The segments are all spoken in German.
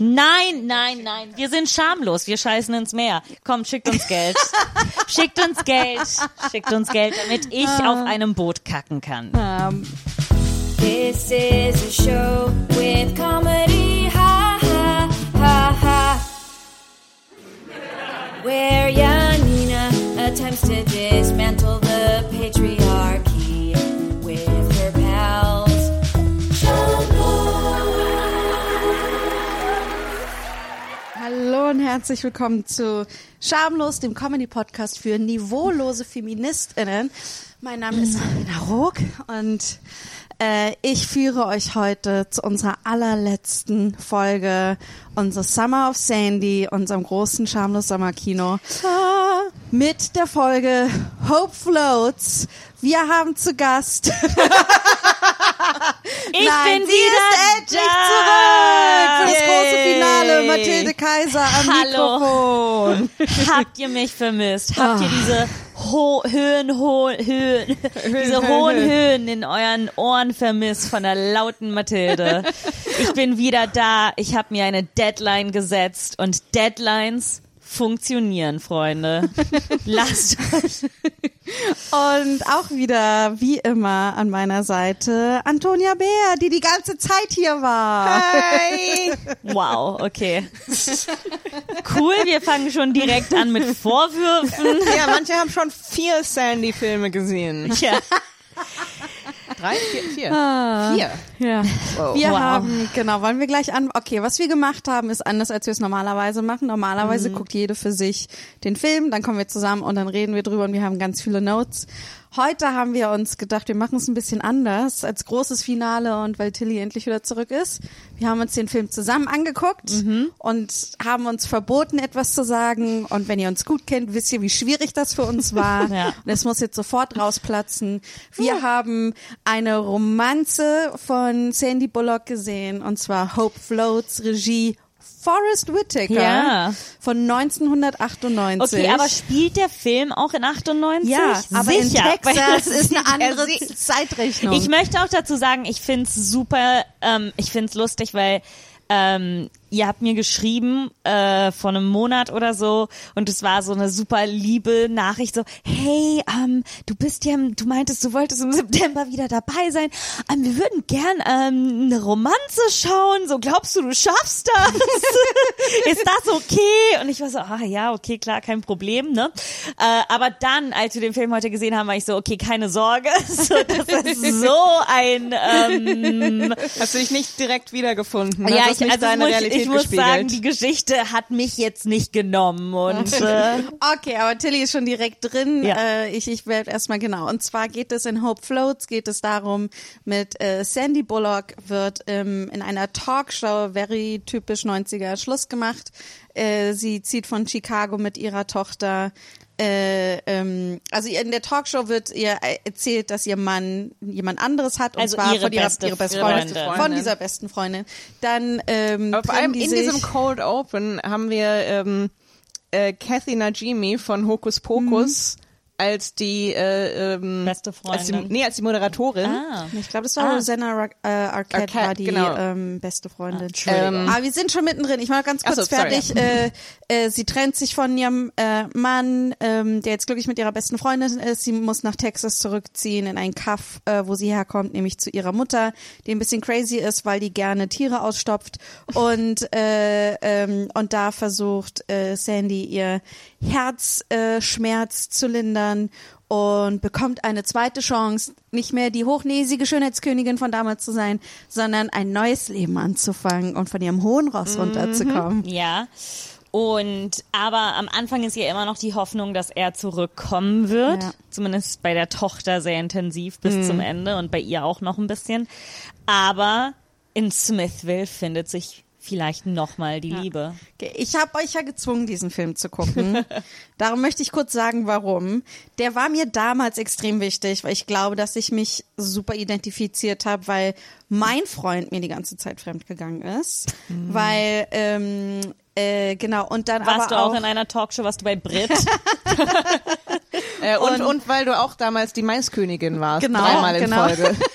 Nein, nein, nein. Wir sind schamlos. Wir scheißen ins Meer. Kommt, schickt uns Geld. schickt uns Geld. Schickt uns Geld, damit ich auf einem Boot kacken kann. Ähm, This is a show with comedy, ha ha ha ha. Where Janina attempts to dismantle Hallo und herzlich willkommen zu Schamlos, dem Comedy-Podcast für niveaulose FeministInnen. Mein Name ist Marina Rook und äh, ich führe euch heute zu unserer allerletzten Folge unseres Summer of Sandy, unserem großen Schamlos Sommerkino, mit der Folge Hope Floats. Wir haben zu Gast Ich Nein, bin sie wieder ist endlich da. zurück für das große. Finale. Mathilde Kaiser am Hallo. Mikrofon. Habt ihr mich vermisst? Habt ihr diese ho Höhen, ho Höhen, diese hohen Höhen. Höhen in euren Ohren vermisst von der lauten Mathilde? Ich bin wieder da. Ich habe mir eine Deadline gesetzt und Deadlines funktionieren, Freunde. Lasst euch. Und auch wieder, wie immer, an meiner Seite Antonia Bär, die die ganze Zeit hier war. Hi. Wow, okay. Cool, wir fangen schon direkt an mit Vorwürfen. Ja, manche haben schon vier Sandy-Filme gesehen. Ja. Drei, vier, vier. Ah. Vier. Ja. Wow. Wir Wow. haben, genau, wollen wir gleich an. Okay, was wir gemacht haben, ist anders, als wir es normalerweise machen. Mhm. Normalerweise guckt jede für sich den Film, dann kommen wir zusammen und dann reden wir drüber und wir haben ganz viele Notes. Heute haben wir uns gedacht, wir machen es ein bisschen anders als großes Finale und weil Tilly endlich wieder zurück ist. Wir haben uns den Film zusammen angeguckt Mhm. und haben uns verboten, etwas zu sagen. Und wenn ihr uns gut kennt, wisst ihr, wie schwierig das für uns war. Ja. Und es muss jetzt sofort rausplatzen. Wir haben eine Romanze von Sandy Bullock gesehen und zwar Hope Floats Regie Forrest Whitaker Ja. von 1998. Okay, aber spielt der Film auch in 98? ja, aber in Sicher, weil Texas das ist eine er andere Zeitrechnung. Ich möchte auch dazu sagen, ich find's super, ähm, ich find's lustig, weil ähm, ihr habt mir geschrieben äh, vor einem Monat oder so und es war so eine super liebe Nachricht so, hey, ähm, du bist ja, du meintest, du wolltest im September wieder dabei sein. Ähm, wir würden gern ähm, eine Romanze schauen. So, glaubst du, du schaffst das? Ist das okay? Und ich war so, ah ja, okay, klar, kein Problem, ne? Äh, aber dann, als wir den Film heute gesehen haben, war ich so, okay, keine Sorge. So, das ist so ein ähm, Hast du dich nicht direkt wiedergefunden? ja, ich, also deine Realität ich muss gespiegelt? sagen, die Geschichte hat mich jetzt nicht genommen und äh, Okay, aber Tilly ist schon direkt drin. Ja. Äh, ich ich werde erstmal genau. Und zwar geht es in Hope Floats, geht es darum, mit äh, Sandy Bullock wird ähm, in einer Talkshow, very typisch 90er, Schluss gemacht. Äh, sie zieht von Chicago mit ihrer Tochter. Äh, ähm, also in der Talkshow wird ihr erzählt, dass ihr Mann jemand anderes hat und Also zwar ihre von ihrer, beste ihre beste Freundin. Freundin, von dieser besten Freundin. Dann ähm, Aber vor allem die in diesem Cold Open haben wir ähm, äh, Kathy Najimy von Hokus Pokus als die äh, ähm, Beste als die, Freundin. nee, als die Moderatorin. ah. Ich glaube, das war Ah. Rosanna Ar äh, Arquette, Arquette, war die genau. ähm, beste Freundin. Entschuldigung. Aber wir sind schon mittendrin. Ich war ganz kurz so, fertig. Äh, äh, sie trennt sich von ihrem äh, Mann, ähm, der jetzt glücklich mit ihrer besten Freundin ist. Sie muss nach Texas zurückziehen in einen Kaff, äh, wo sie herkommt, nämlich zu ihrer Mutter, die ein bisschen crazy ist, weil die gerne Tiere ausstopft. Und äh, ähm, und da versucht äh, Sandy ihr Herzschmerz Schmerz zu lindern und bekommt eine zweite Chance, nicht mehr die hochnäsige Schönheitskönigin von damals zu sein, sondern ein neues Leben anzufangen und von ihrem hohen Ross runterzukommen. Ja. Und aber am Anfang ist ja immer noch die Hoffnung, dass er zurückkommen wird. Ja. Zumindest bei der Tochter sehr intensiv bis zum Ende und bei ihr auch noch ein bisschen. Aber in Smithville findet sich vielleicht nochmal die Liebe. Okay, Ich habe euch ja gezwungen, diesen Film zu gucken. Darum möchte ich kurz sagen, warum. Der war mir damals extrem wichtig, weil ich glaube, dass ich mich super identifiziert habe, weil mein Freund mir die ganze Zeit fremdgegangen ist. Weil, ähm, äh, genau, und dann Warst aber du auch, auch in einer Talkshow, warst du bei Brit? Äh, Äh, und, und, weil du auch damals die Maiskönigin warst, Genau, dreimal in genau. Folge.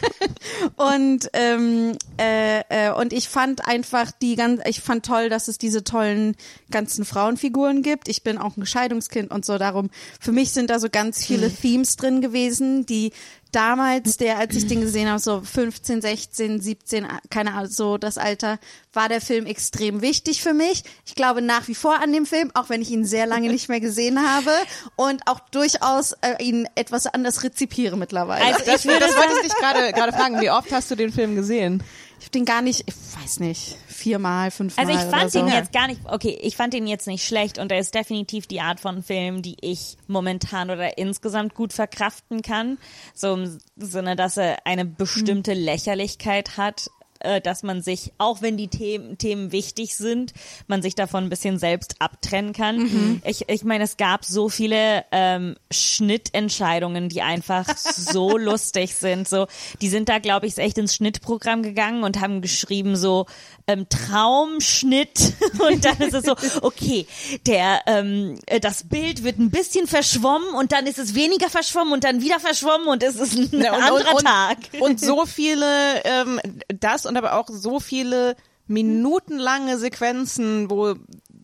Und ähm, äh, äh, und ich fand einfach die ganz, ich fand toll, dass es diese tollen ganzen Frauenfiguren gibt. Ich bin auch ein Scheidungskind und so darum. Für mich sind da so ganz viele Hm. Themes drin gewesen, die damals, der, als ich den gesehen habe, so 15, 16, 17, keine Ahnung, so das Alter, war der Film extrem wichtig für mich. Ich glaube nach wie vor an dem Film, auch wenn ich ihn sehr lange nicht mehr gesehen habe und auch durchaus äh, ihn etwas anders rezipiere mittlerweile. Also Das, das wollte ich dich gerade gerade fragen. Wie oft hast du den Film gesehen? Ich hab den gar nicht, ich weiß nicht, viermal, fünfmal. Also ich fand so. ihn jetzt gar nicht, okay, ich fand ihn jetzt nicht schlecht und er ist definitiv die Art von Film, die ich momentan oder insgesamt gut verkraften kann. So im Sinne, dass er eine bestimmte Lächerlichkeit hat, äh, dass man sich, auch wenn die Themen, Themen wichtig sind, man sich davon ein bisschen selbst abtrennen kann. Ich, ich meine, es gab so viele ähm, Schnittentscheidungen, die einfach so lustig sind. So, die sind da, glaube ich, echt ins Schnittprogramm gegangen und haben geschrieben so ähm, Traumschnitt und dann ist es so, okay, der ähm, äh, das Bild wird ein bisschen verschwommen und dann ist es weniger verschwommen und dann wieder verschwommen und es ist ein Ja, und, anderer und, Tag. Und so viele, ähm, das und aber auch so viele minutenlange Sequenzen, wo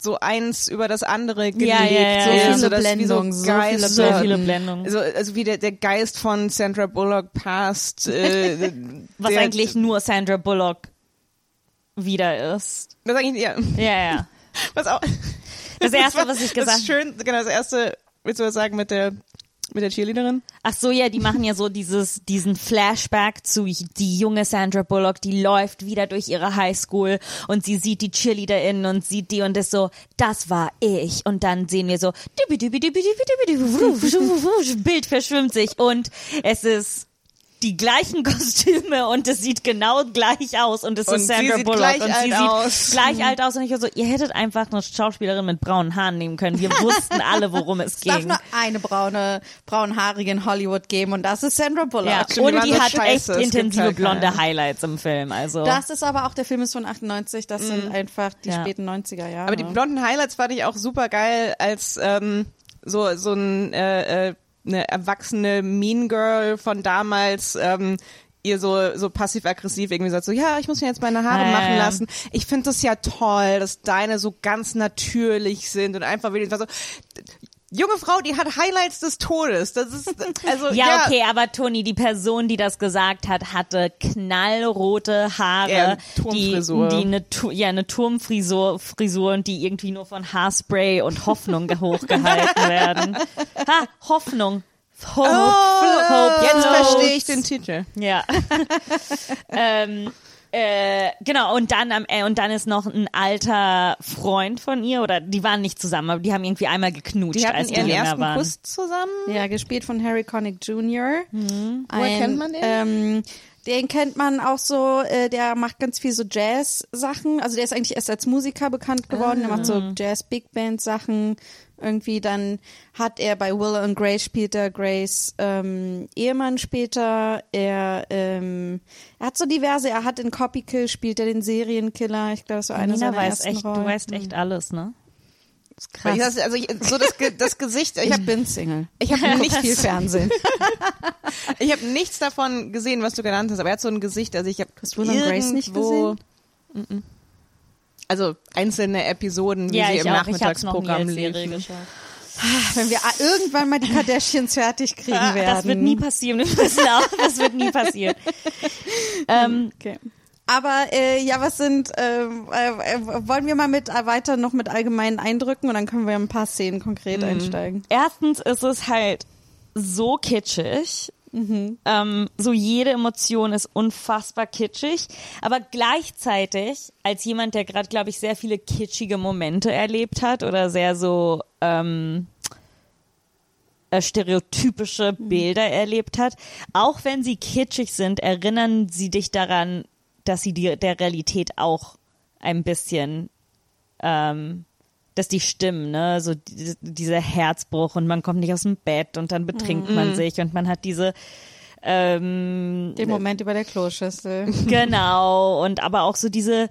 so eins über das andere gelegt Ja, ja, ja, So ja. viele wie Blendungen, so Geist, viele so viele Blendungen. Also, also wie der, der Geist von Sandra Bullock passt. Äh, Was der, eigentlich nur Sandra Bullock wieder ist. Was eigentlich, ja. Ja, ja. Was auch. Das erste, war- was ich Das gesagt ist schön, genau, das erste, willst du was sagen mit der, mit der Cheerleaderin? Ach so, ja, die machen ja so dieses, diesen Flashback zu die junge Sandra Bullock, die läuft wieder durch ihre Highschool und sie sieht die CheerleaderInnen und sieht die und ist so, das war ich. Und dann sehen wir so, Bild verschwimmt sich und es ist die gleichen Kostüme und es sieht genau gleich aus und es Und ist sie Sandra sieht Bullock gleich und sie alt sieht aus. gleich alt aus und ich war so, ihr hättet einfach eine Schauspielerin mit braunen Haaren nehmen können. Wir wussten alle, worum es Es darf ging. nur eine braune, braunhaarige in Hollywood geben und das ist Sandra Bullock. Ja, die und die so hat scheiße, echt intensive halt blonde keine. Highlights im Film. Also Das ist aber auch, der Film ist von 98, das sind einfach die Ja. späten 90er Jahre. Aber die blonden Highlights fand ich auch super geil, als ähm, so so ein äh, äh, eine erwachsene Mean Girl von damals. Ähm, ihr so so passiv-aggressiv irgendwie sagt so, ja, ich muss mir jetzt meine Haare ja, machen lassen. Ich finde das ja toll, dass deine so ganz natürlich sind und einfach war so junge Frau, die hat Highlights des Todes. Das ist also ja, ja, okay, aber Toni, die Person, die das gesagt hat, hatte knallrote Haare, Ja, die, Turmfrisur. die eine, Tu- ja, eine Turmfrisur Frisur und die irgendwie nur von Haarspray und Hoffnung hochgehalten werden. Ha, Hoffnung. Hope, Hope Jetzt verstehe ich den Titel. Ja. ähm, äh, genau, und dann am äh, und dann ist noch ein alter Freund von ihr, oder die waren nicht zusammen, aber die haben irgendwie einmal geknutscht, Die hatten als die ihren jünger ersten waren. Kuss zusammen. ja, gespielt von Harry Connick Jr. Woher kennt man den? Ähm, den kennt man auch so, äh, der macht ganz viel so Jazz-Sachen. Also der ist eigentlich erst als Musiker bekannt geworden. Der macht so Jazz-Big-Band-Sachen. Irgendwie dann hat er bei Will and Grace spielt er Grace ähm, Ehemann später. Er, ähm, er hat so diverse, er hat in Copy Kill spielt er den Serienkiller. Ich glaube, das war eine Nina seiner weiß ersten echt, Rollen. du weißt echt alles, ne? Weil ich das, also ich, so das, das Gesicht, ich Ich habe bin Single. ich hab Nicht nichts, viel Fernsehen. ich habe nichts davon gesehen, was du genannt hast, aber er hat so ein Gesicht, also ich habe Hast du Will and Grace nicht irgendwo- Mhm. Also einzelne Episoden, wie ja, sie ich im auch. Nachmittagsprogramm liefen. geschaut. Wenn wir irgendwann mal die Kardashians fertig kriegen werden. Das wird nie passieren. Das wird nie passieren. ähm, Okay. Aber äh, ja, was sind, äh, äh, wollen wir mal mit äh, weiter noch mit allgemeinen Eindrücken und dann können wir ein paar Szenen konkret einsteigen. erstens ist es halt so kitschig. Mhm. Ähm, so jede Emotion ist unfassbar kitschig, aber gleichzeitig als jemand, der gerade, glaube ich, sehr viele kitschige Momente erlebt hat oder sehr so ähm, äh, stereotypische Mhm. Bilder erlebt hat, auch wenn sie kitschig sind, erinnern sie dich daran, dass sie die, der Realität auch ein bisschen ähm, dass die stimmen, ne? So diese, dieser Herzbruch und man kommt nicht aus dem Bett und dann betrinkt Mhm. man sich und man hat diese ähm, Den Moment über der Kloschüssel. genau und aber auch so diese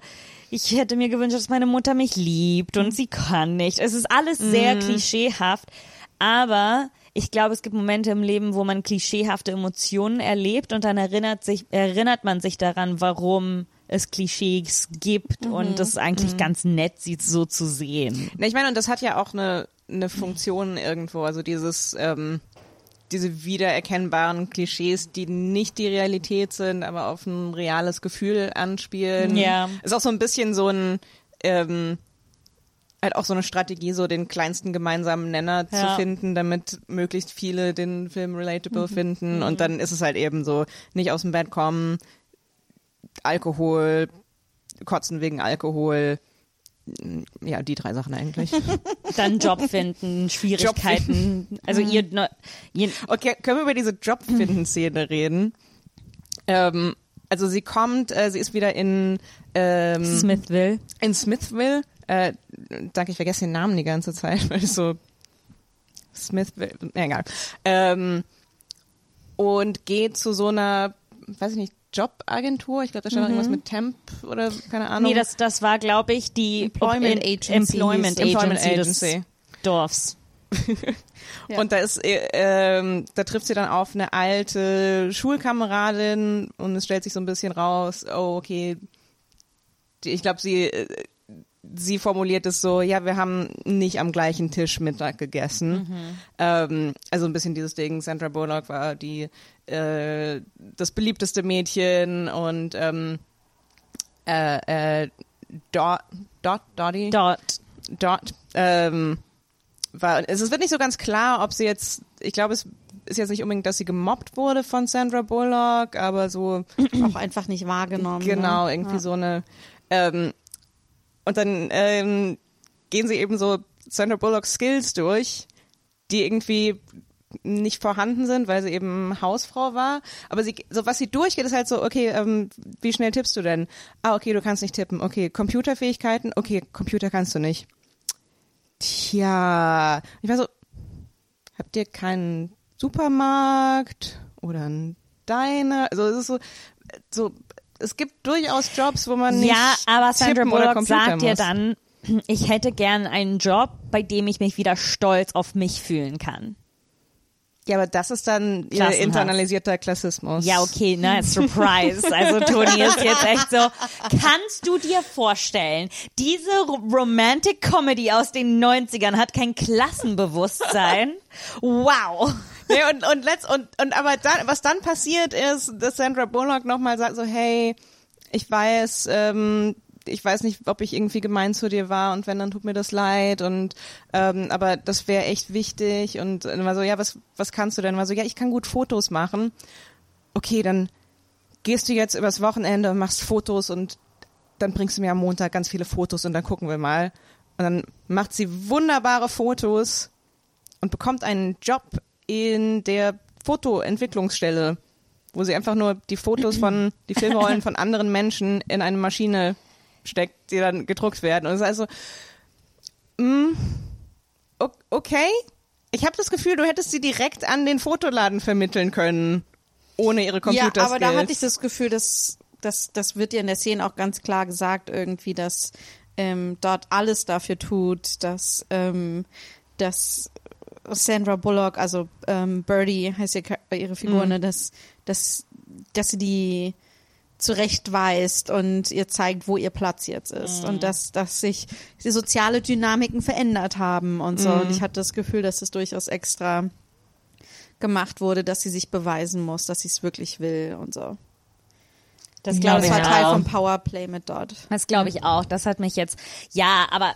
ich hätte mir gewünscht, dass meine Mutter mich liebt und sie kann nicht. Es ist alles sehr klischeehaft, aber ich glaube, es gibt Momente im Leben, wo man klischeehafte Emotionen erlebt und dann erinnert sich, erinnert man sich daran, warum es Klischees gibt Mhm. und es eigentlich ganz nett sieht, so zu sehen. Ich meine, und das hat ja auch eine, eine Funktion irgendwo, also dieses, ähm, diese wiedererkennbaren Klischees, die nicht die Realität sind, aber auf ein reales Gefühl anspielen. Ja. Ist auch so ein bisschen so ein, ähm, halt auch so eine Strategie, so den kleinsten gemeinsamen Nenner Ja. zu finden, damit möglichst viele den Film relatable finden. Und dann ist es halt eben so, nicht aus dem Bett kommen, Alkohol, kotzen wegen Alkohol, ja, die drei Sachen eigentlich. Dann Job finden, Schwierigkeiten. Also ihr, ne- ihr Okay, können wir über diese Jobfinden-Szene reden? Ähm, also sie kommt, äh, sie ist wieder in, ähm, Smithville. in Smithville. Äh, danke, ich vergesse den Namen die ganze Zeit, weil es so Smithville, ja, egal. Ähm, und geht zu so einer, weiß ich nicht, Jobagentur. Ich glaube, da stand noch irgendwas mit Temp oder keine Ahnung. Nee, das, das war, glaube ich, die Employment Agency Employment Agency, Employment Agency. des Dorfs. Ja. Und da ist, äh, ähm, da trifft sie dann auf eine alte Schulkameradin und es stellt sich so ein bisschen raus, oh, okay, die, ich glaube, sie, äh, sie formuliert es so, ja, wir haben nicht am gleichen Tisch Mittag gegessen. Ähm, also ein bisschen dieses Ding, Sandra Bullock war die, äh, das beliebteste Mädchen und, ähm, äh, äh, Dot, Dot, Dottie? Dort. dort ähm, war, es es wird nicht so ganz klar, ob sie jetzt, ich glaube, es ist jetzt nicht unbedingt, dass sie gemobbt wurde von Sandra Bullock, aber so, Auch einfach nicht wahrgenommen. genau, ne? irgendwie ja. so eine, ähm, und dann ähm, gehen sie eben so Sandra Bullock Skills durch, die irgendwie nicht vorhanden sind, weil sie eben Hausfrau war. Aber sie, so was sie durchgeht, ist halt so, okay, ähm, wie schnell tippst du denn? Ah, okay, du kannst nicht tippen. Okay, Computerfähigkeiten? Okay, Computer kannst du nicht. Tja, ich war so, habt ihr keinen Supermarkt oder einen Diner? Also es ist so, so, es gibt durchaus Jobs, wo man nicht Ja, aber Sandra Bullock sagt muss. dann, ich hätte gern einen Job, bei dem ich mich wieder stolz auf mich fühlen kann. Ja, aber das ist dann Klassenhaft. internalisierter Klassismus. Ja, okay, ne, Surprise. Also Toni ist jetzt echt so. Kannst du dir vorstellen, diese Ro- Romantic Comedy aus den 90ern hat kein Klassenbewusstsein? Wow. Nee, und, und, letzt, und, und aber dann, was dann passiert ist, dass Sandra Bullock nochmal sagt so, hey, ich weiß, ähm, ich weiß nicht, ob ich irgendwie gemein zu dir war und wenn, dann tut mir das leid und ähm, aber das wäre echt wichtig und dann war so, ja, was, was kannst du denn? War so, ja, ich kann gut Fotos machen. Okay, dann gehst du jetzt übers Wochenende und machst Fotos und dann bringst du mir am Montag ganz viele Fotos und dann gucken wir mal. Und dann macht sie wunderbare Fotos und bekommt einen Job in der Fotoentwicklungsstelle, wo sie einfach nur die Fotos von, die Filmrollen von anderen Menschen in eine Maschine steckt, die dann gedruckt werden. Und es ist also, mm, o- okay, ich habe das Gefühl, du hättest sie direkt an den Fotoladen vermitteln können, ohne ihre Ja, Computerskills. aber da hatte ich das Gefühl, dass das, das wird ja in der Szene auch ganz klar gesagt, irgendwie, dass ähm, dort alles dafür tut, dass, ähm, dass Sandra Bullock, also ähm, Birdie heißt ja ihre Figur, Mhm. ne, dass, dass, dass sie die zurechtweist und ihr zeigt, wo ihr Platz jetzt ist Mhm. und dass, dass sich die soziale Dynamiken verändert haben und so. Mhm. Und ich hatte das Gefühl, dass es durchaus extra gemacht wurde, dass sie sich beweisen muss, dass sie es wirklich will und so. Das glaube das ich war Teil auch. vom Powerplay mit dort. Das glaube ich auch. Das hat mich jetzt, ja, aber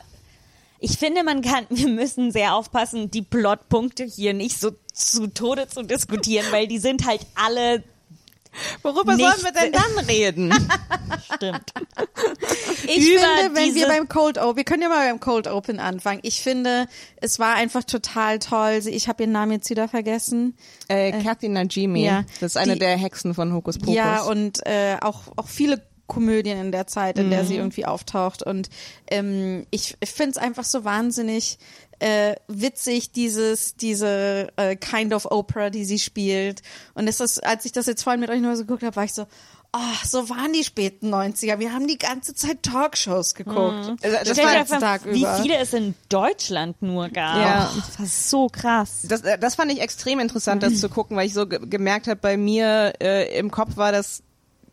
ich finde, man kann, wir müssen sehr aufpassen, die Plotpunkte hier nicht so zu Tode zu diskutieren, weil die sind halt alle Worüber nicht- sollen wir denn dann reden? stimmt. Ich Über finde, wenn wir beim Cold Open, wir können ja mal beim Cold Open anfangen. Ich finde, es war einfach total toll. Ich habe ihren Namen jetzt wieder vergessen. äh, Kathy Najimy, ja. das ist eine Die- der Hexen von Hokus Pokus. Ja, und äh, auch, auch viele Komödien in der Zeit, in der sie irgendwie auftaucht. Und ähm, ich, ich finde es einfach so wahnsinnig äh, witzig, dieses, diese äh, Kind of Opera, die sie spielt. Und es ist, als ich das jetzt vorhin mit euch nur so geguckt habe, war ich so, oh, so waren die späten 90er. Wir haben die ganze Zeit Talkshows geguckt. Also, das war- einfach, Tag wie über. viele es in Deutschland nur gab. Ja. Das war so krass. Das, äh, das fand ich extrem interessant, das zu gucken, weil ich so ge gemerkt habe, bei mir äh, im Kopf war das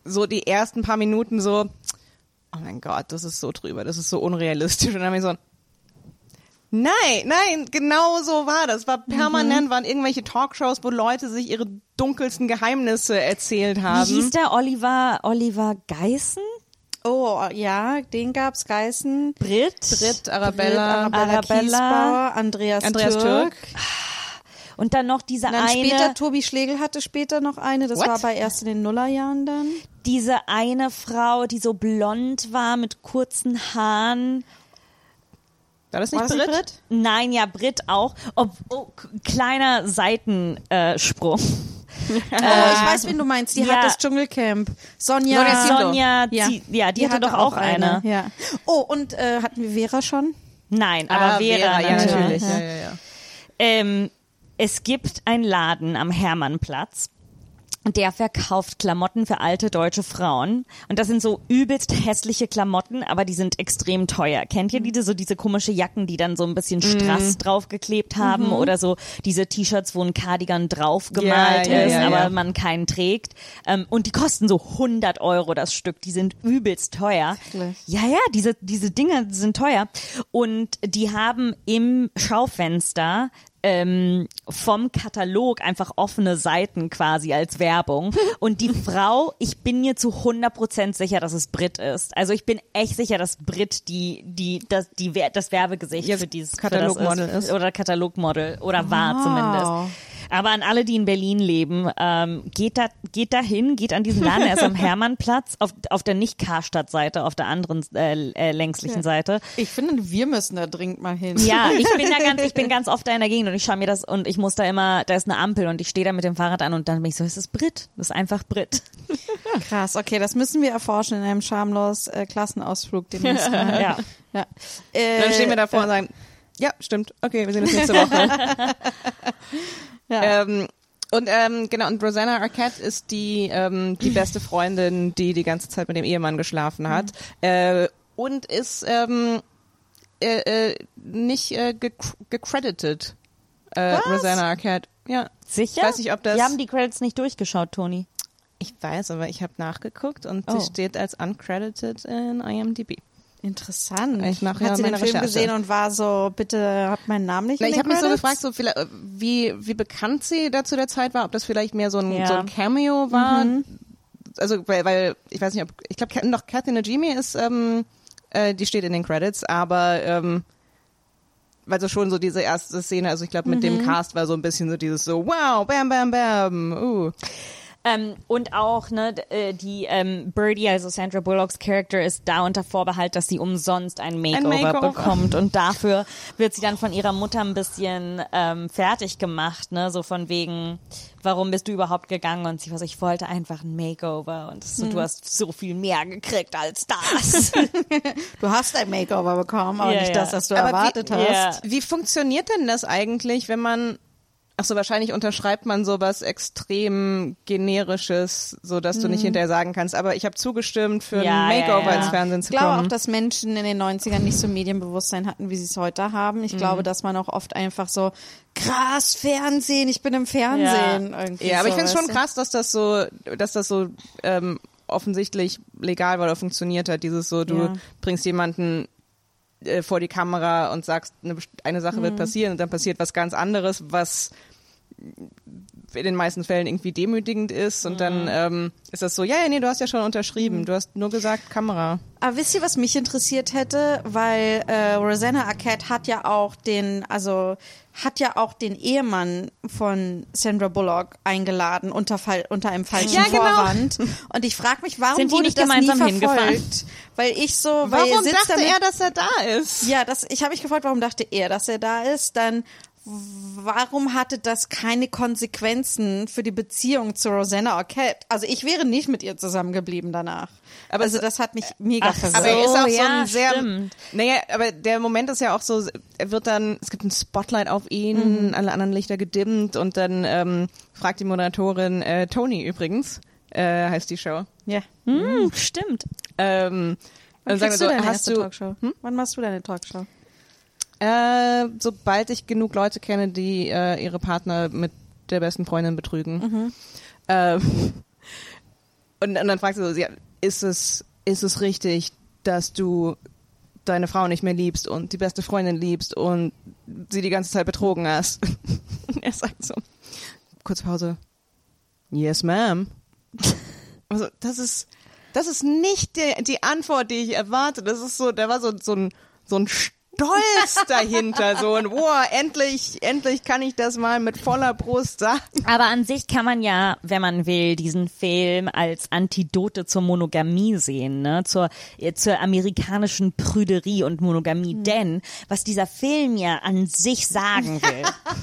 so die ersten paar Minuten so, oh mein Gott, das ist so drüber, das ist so unrealistisch. Und dann habe ich so, nein, nein, genau so war das. War permanent, waren irgendwelche Talkshows, wo Leute sich ihre dunkelsten Geheimnisse erzählt haben. Wie hieß der Oliver, Oliver Geißen? Oh, ja, den gab's Geißen. Brit? Brit, Britt, Arabella, Arabella, Arabella. Kiesbauer, Andreas, Andreas Türk. Und dann noch diese dann eine, später, Tobi Schlegel hatte später noch eine, das What? war aber erst in den Nullerjahren dann. Diese eine Frau, die so blond war mit kurzen Haaren. War das nicht War das Brit? nicht Brit? Nein, ja, Brit auch. Ob, oh, kleiner Seitensprung. Oh, ich weiß, wen du meinst. Die ja. hat das Dschungelcamp. Sonja. Sonja. Sonja, Ja. Ja, die, hatte doch auch eine. Ja. Oh, und äh, hatten wir Vera schon? Nein, aber Ah, Vera, ja, natürlich. natürlich. Ja, ja, ja. Ähm, es gibt einen Laden am Hermannplatz. Und der verkauft Klamotten für alte deutsche Frauen. Und das sind so übelst hässliche Klamotten, aber die sind extrem teuer. Kennt ihr die, so diese komische Jacken, die dann so ein bisschen Strass draufgeklebt haben? Oder so diese T-Shirts, wo ein Cardigan drauf gemalt Ja, ja, ist, ja, aber man keinen trägt. Ähm, und die kosten so 100 Euro das Stück. Die sind übelst teuer. Wirklich? Ja, ja, diese, diese Dinge sind teuer. Und die haben im Schaufenster ähm, vom Katalog einfach offene Seiten quasi als Werbung. Und die Frau, ich bin mir zu 100% sicher, dass es Brit ist. Also ich bin echt sicher, dass Brit die, die, das, die, das Werbegesicht Jetzt für dieses Katalogmodel ist. Oder Katalogmodel. Oder war Wow. zumindest. Aber an alle, die in Berlin leben, ähm, geht da, geht dahin, geht an diesen Laden, er ist am Hermannplatz, auf, auf der nicht Karstadt-Seite, auf der anderen äh, äh, längslichen Seite. Ich finde, wir müssen da dringend mal hin. Ja, ich bin da ganz, ich bin ganz oft da in der Gegend und ich schaue mir das und ich muss da immer, da ist eine Ampel und ich stehe da mit dem Fahrrad an und dann bin ich so, es ist Brit, das ist einfach Brit. Krass, okay, das müssen wir erforschen in einem schamlos äh, Klassenausflug demnächst. Ja. ja. Äh, Dann stehen wir davor und sagen, ja, stimmt, okay, wir sehen uns nächste Woche. Ja. ähm, und ähm, genau, und Rosanna Arquette ist die, ähm, die beste Freundin, die die ganze Zeit mit dem Ehemann geschlafen hat. Äh, und ist ähm, äh, äh, nicht äh, gec- gecredited. Äh, Rosanna Arquette. Ja. Sicher? Ich weiß nicht, ob das- Wir haben die Credits nicht durchgeschaut, Toni. Ich weiß, aber ich habe nachgeguckt und Oh. sie steht als uncredited in IMDb. Interessant. Ich ja Hat sie den Film Recherche. gesehen und war so, bitte habt meinen Namen nicht Na, ich habe mich so gefragt, so äh, wie, wie bekannt sie da zu der Zeit war, ob das vielleicht mehr so ein, Ja. so ein Cameo war. Also, weil, weil, ich weiß nicht, ob, ich glaube, noch Kathy Najimy ist, ähm, äh, die steht in den Credits, aber, ähm, weil so schon so diese erste Szene, also ich glaube, mit dem Cast war so ein bisschen so dieses so, wow, bam, bam, bam, uh. Ähm, und auch, ne, äh, die ähm, Birdie, also Sandra Bullocks Charakter, ist da unter Vorbehalt, dass sie umsonst ein Makeover, Makeover. bekommt. Und dafür wird sie dann von ihrer Mutter ein bisschen ähm, fertig gemacht, ne? So von wegen, warum bist du überhaupt gegangen? Und sie war so, ich wollte einfach ein Makeover. Und so, du hast so viel mehr gekriegt als das. Du hast ein Makeover bekommen, aber Ja, nicht ja. das, was du Aber erwartet wie, hast. Ja. Wie funktioniert denn das eigentlich, wenn man Ach so, wahrscheinlich unterschreibt man sowas extrem generisches, so dass du nicht hinterher sagen kannst, aber ich habe zugestimmt für Ja, ein ja, Makeover ja. ins Fernsehen Ich zu glaube kommen. auch, dass Menschen in den 90ern nicht so Medienbewusstsein hatten, wie sie es heute haben. Ich glaube, dass man auch oft einfach so, krass, Fernsehen, ich bin im Fernsehen. Irgendwie ja, aber so, ich finde es schon krass, dass das so, dass das so ähm, offensichtlich legal war oder funktioniert hat. Dieses so, du Ja. bringst jemanden äh, vor die Kamera und sagst, eine, eine Sache Mhm. wird passieren und dann passiert was ganz anderes, was in den meisten Fällen irgendwie demütigend ist und Mhm. dann ähm, ist das so, ja, ja, nee, du hast ja schon unterschrieben, du hast nur gesagt Kamera. Aber wisst ihr, was mich interessiert hätte? Weil äh, Rosanna Arquette hat ja auch den, also hat ja auch den Ehemann von Sandra Bullock eingeladen unter, Fall, unter einem falschen Ja, genau. Vorwand. Und ich frage mich, warum Sind die wurde nicht das gemeinsam nie hingefahren? verfolgt? Weil ich so, weil Warum er sitzt dachte damit, er, dass er da ist? Ja, das, ich habe mich gefragt, warum dachte er, dass er da ist? Dann warum hatte das keine Konsequenzen für die Beziehung zu Rosanna Arquette? Also ich wäre nicht mit ihr zusammengeblieben danach. Aber also das hat mich mega Ach verwirrt. Aber er ist So, auch so ja, ein sehr, stimmt. naja, aber der Moment ist ja auch so, er wird dann, es gibt ein Spotlight auf ihn, alle anderen Lichter gedimmt und dann ähm, fragt die Moderatorin, äh, Tony übrigens, äh, heißt die Show. Ja. Hm, stimmt. Ähm, Wann kriegst du so, deine hast du, Talkshow? Wann machst du deine Talkshow? Äh, sobald ich genug Leute kenne, die äh, ihre Partner mit der besten Freundin betrügen. Ähm, und, und dann fragst du so, ja, ist es, ist es richtig, dass du deine Frau nicht mehr liebst und die beste Freundin liebst und sie die ganze Zeit betrogen hast? Und er sagt so, kurz Pause, yes ma'am. Also, das ist, das ist nicht die, die Antwort, die ich erwarte. Das ist so, da war so, so ein, so ein Stolz dahinter, so und wow, endlich, endlich kann ich das mal mit voller Brust sagen. Aber an sich kann man ja, wenn man will, diesen Film als Antidote zur Monogamie sehen, ne? zur, äh, zur amerikanischen Prüderie und Monogamie. Denn was dieser Film ja an sich sagen will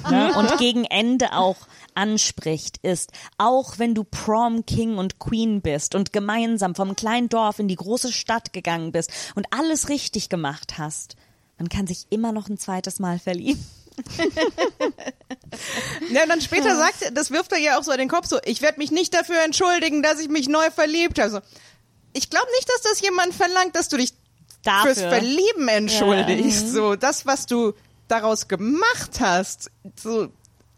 ne? und gegen Ende auch anspricht, ist, auch wenn du Prom King und Queen bist und gemeinsam vom kleinen Dorf in die große Stadt gegangen bist und alles richtig gemacht hast, man kann sich immer noch ein zweites Mal verlieben. Ja, und dann später sagt er, das wirft er ja auch so in den Kopf, so, ich werde mich nicht dafür entschuldigen, dass ich mich neu verliebt habe. So, ich glaube nicht, dass das jemand verlangt, dass du dich Dafür. fürs Verlieben entschuldigst. So, das, was du daraus gemacht hast, so,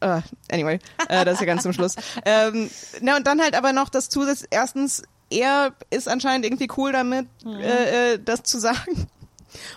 uh, anyway, äh, das ist ja ganz zum Schluss. Ähm, na, und dann halt aber noch das zusätzlich, erstens, er ist anscheinend irgendwie cool damit, äh, äh, das zu sagen.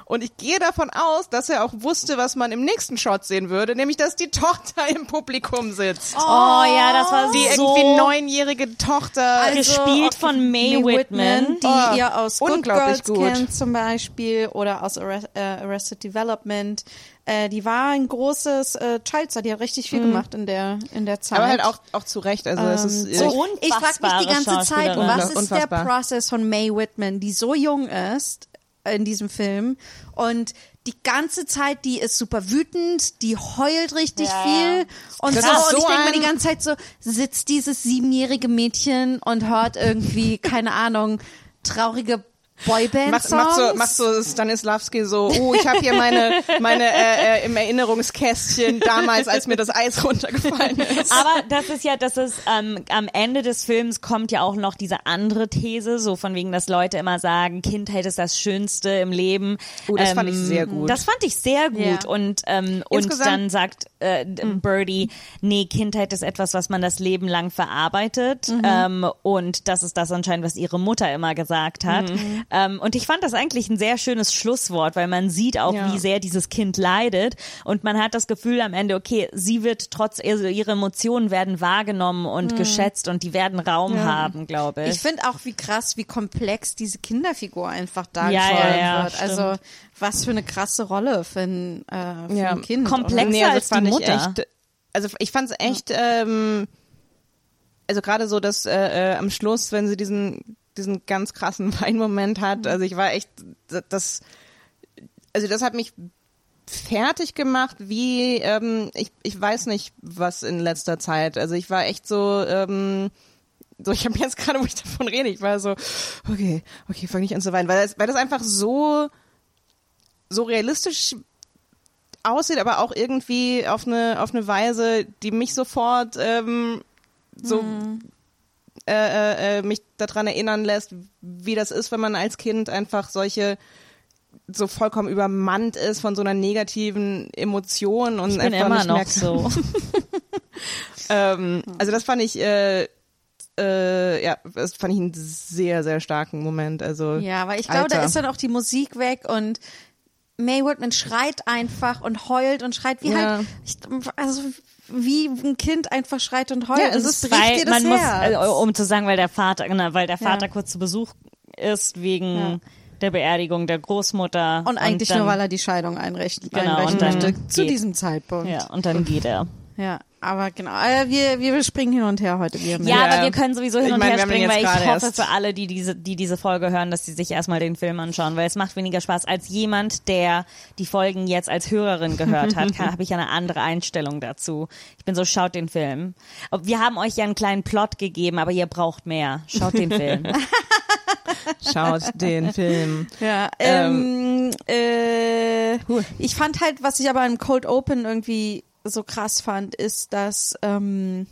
Und ich gehe davon aus, dass er auch wusste, was man im nächsten Shot sehen würde, nämlich dass die Tochter im Publikum sitzt. Oh ja, das war die so irgendwie neunjährige Tochter. gespielt von Mae Whitman. die Oh, ihr aus Good Girls gut. kennt zum Beispiel oder aus Arrest, äh, Arrested Development. Äh, die war ein großes äh, Childstar, die hat richtig viel gemacht in der in der Zeit. aber halt auch, auch zu Recht. Also es ist, Ähm, so, ich frage mich die ganze Zeit, was ist der. Prozess von Mae Whitman, die so jung ist in diesem Film. Und die ganze Zeit, die ist super wütend, die heult richtig Ja, viel. Und Das so. Und ich denke mir die ganze Zeit so, sitzt dieses siebenjährige Mädchen und hört irgendwie, keine Ahnung, traurige Boyband-Songs. Macht, macht so, macht so Stanislavski so, oh, ich habe hier meine, meine äh, äh, im Erinnerungskästchen damals, als mir das Eis runtergefallen ist. Aber das ist ja, das ist ähm, am Ende des Films kommt ja auch noch diese andere These, so von wegen, dass Leute immer sagen, Kindheit ist das Schönste im Leben. Oh, das fand ähm, ich sehr gut. Das fand ich sehr gut Ja. und ähm, und Insgesamt- dann sagt äh, Birdie, nee, Kindheit ist etwas, was man das Leben lang verarbeitet ähm, und das ist das anscheinend, was ihre Mutter immer gesagt hat. Ähm, und ich fand das eigentlich ein sehr schönes Schlusswort, weil man sieht auch, Ja. wie sehr dieses Kind leidet und man hat das Gefühl am Ende, okay, sie wird trotz, also ihre Emotionen werden wahrgenommen und geschätzt und die werden Raum haben, glaube ich. Ich finde auch, wie krass, wie komplex diese Kinderfigur einfach dargestellt Ja, ja, ja, wird. Also was für eine krasse Rolle für ein, äh, für Ja, ein Kind. komplex. Oder? Nee, als die ich Mutter. echt, also ich fand es echt, ähm, also gerade so, dass äh, äh, am Schluss, wenn sie diesen diesen ganz krassen Weinmoment hat, also ich war echt, das, also das hat mich fertig gemacht, wie ähm, ich ich weiß nicht was in letzter Zeit. Also ich war echt so. Ähm, so, ich habe jetzt gerade, wo ich davon rede, ich war so, okay, okay, fang nicht an zu weinen, weil das, weil das einfach so, so realistisch aussieht, aber auch irgendwie auf eine auf eine Weise, die mich sofort ähm, so äh, äh, äh, mich daran erinnern lässt, wie das ist, wenn man als Kind einfach solche so vollkommen übermannt ist von so einer negativen Emotion und ich bin einfach immer nicht noch mehr so. ähm, also das fand ich äh, äh, ja, das fand ich einen sehr sehr starken Moment. Also Ja, weil ich glaube, da ist dann auch die Musik weg und Mae Whitman schreit einfach und heult und schreit wie Ja. halt, ich, also wie ein Kind einfach schreit und heult. Ja, und es ist- weil man muss, Herz. äh, um zu sagen, weil der Vater, genau, weil der Ja. Vater kurz zu Besuch ist wegen Ja. der Beerdigung der Großmutter. und eigentlich dann, nur, weil er die Scheidung einrichten, Genau, einreichen und möchte, zu diesem Zeitpunkt. Ja, und dann geht er. Ja, aber genau. Äh, wir, wir springen hin und her heute. Wir Ja, aber wir können sowieso hin Ich und meine, her springen, weil ich hoffe für alle, die diese, die diese Folge hören, dass sie sich erstmal den Film anschauen, weil es macht weniger Spaß. Als jemand, der die Folgen jetzt als Hörerin gehört hat, habe ich eine andere Einstellung dazu. Ich bin so, schaut den Film. Wir haben euch ja einen kleinen Plot gegeben, aber ihr braucht mehr. Schaut den Film. schaut den Film. Ja, ähm, äh, ich fand halt, was ich aber im Cold Open irgendwie so krass fand, ist, dass ähm,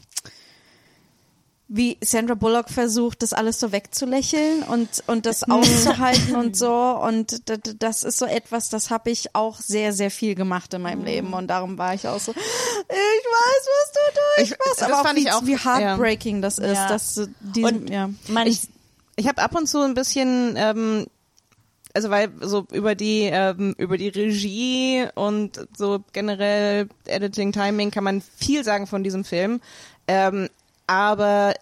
wie Sandra Bullock versucht, das alles so wegzulächeln und und das auszuhalten und so. Und das ist so etwas, das habe ich auch sehr sehr viel gemacht in meinem Leben. Und darum war ich auch so, ich weiß, was du durchmachst, das aber auch fand wie, ich auch- wie heartbreaking das ist, Ja. dass die, Und ja. Man, Ich, ich habe ab und zu ein bisschen, ähm, also weil so über die ähm, über die Regie und so generell Editing, Timing kann man viel sagen von diesem Film, ähm, aber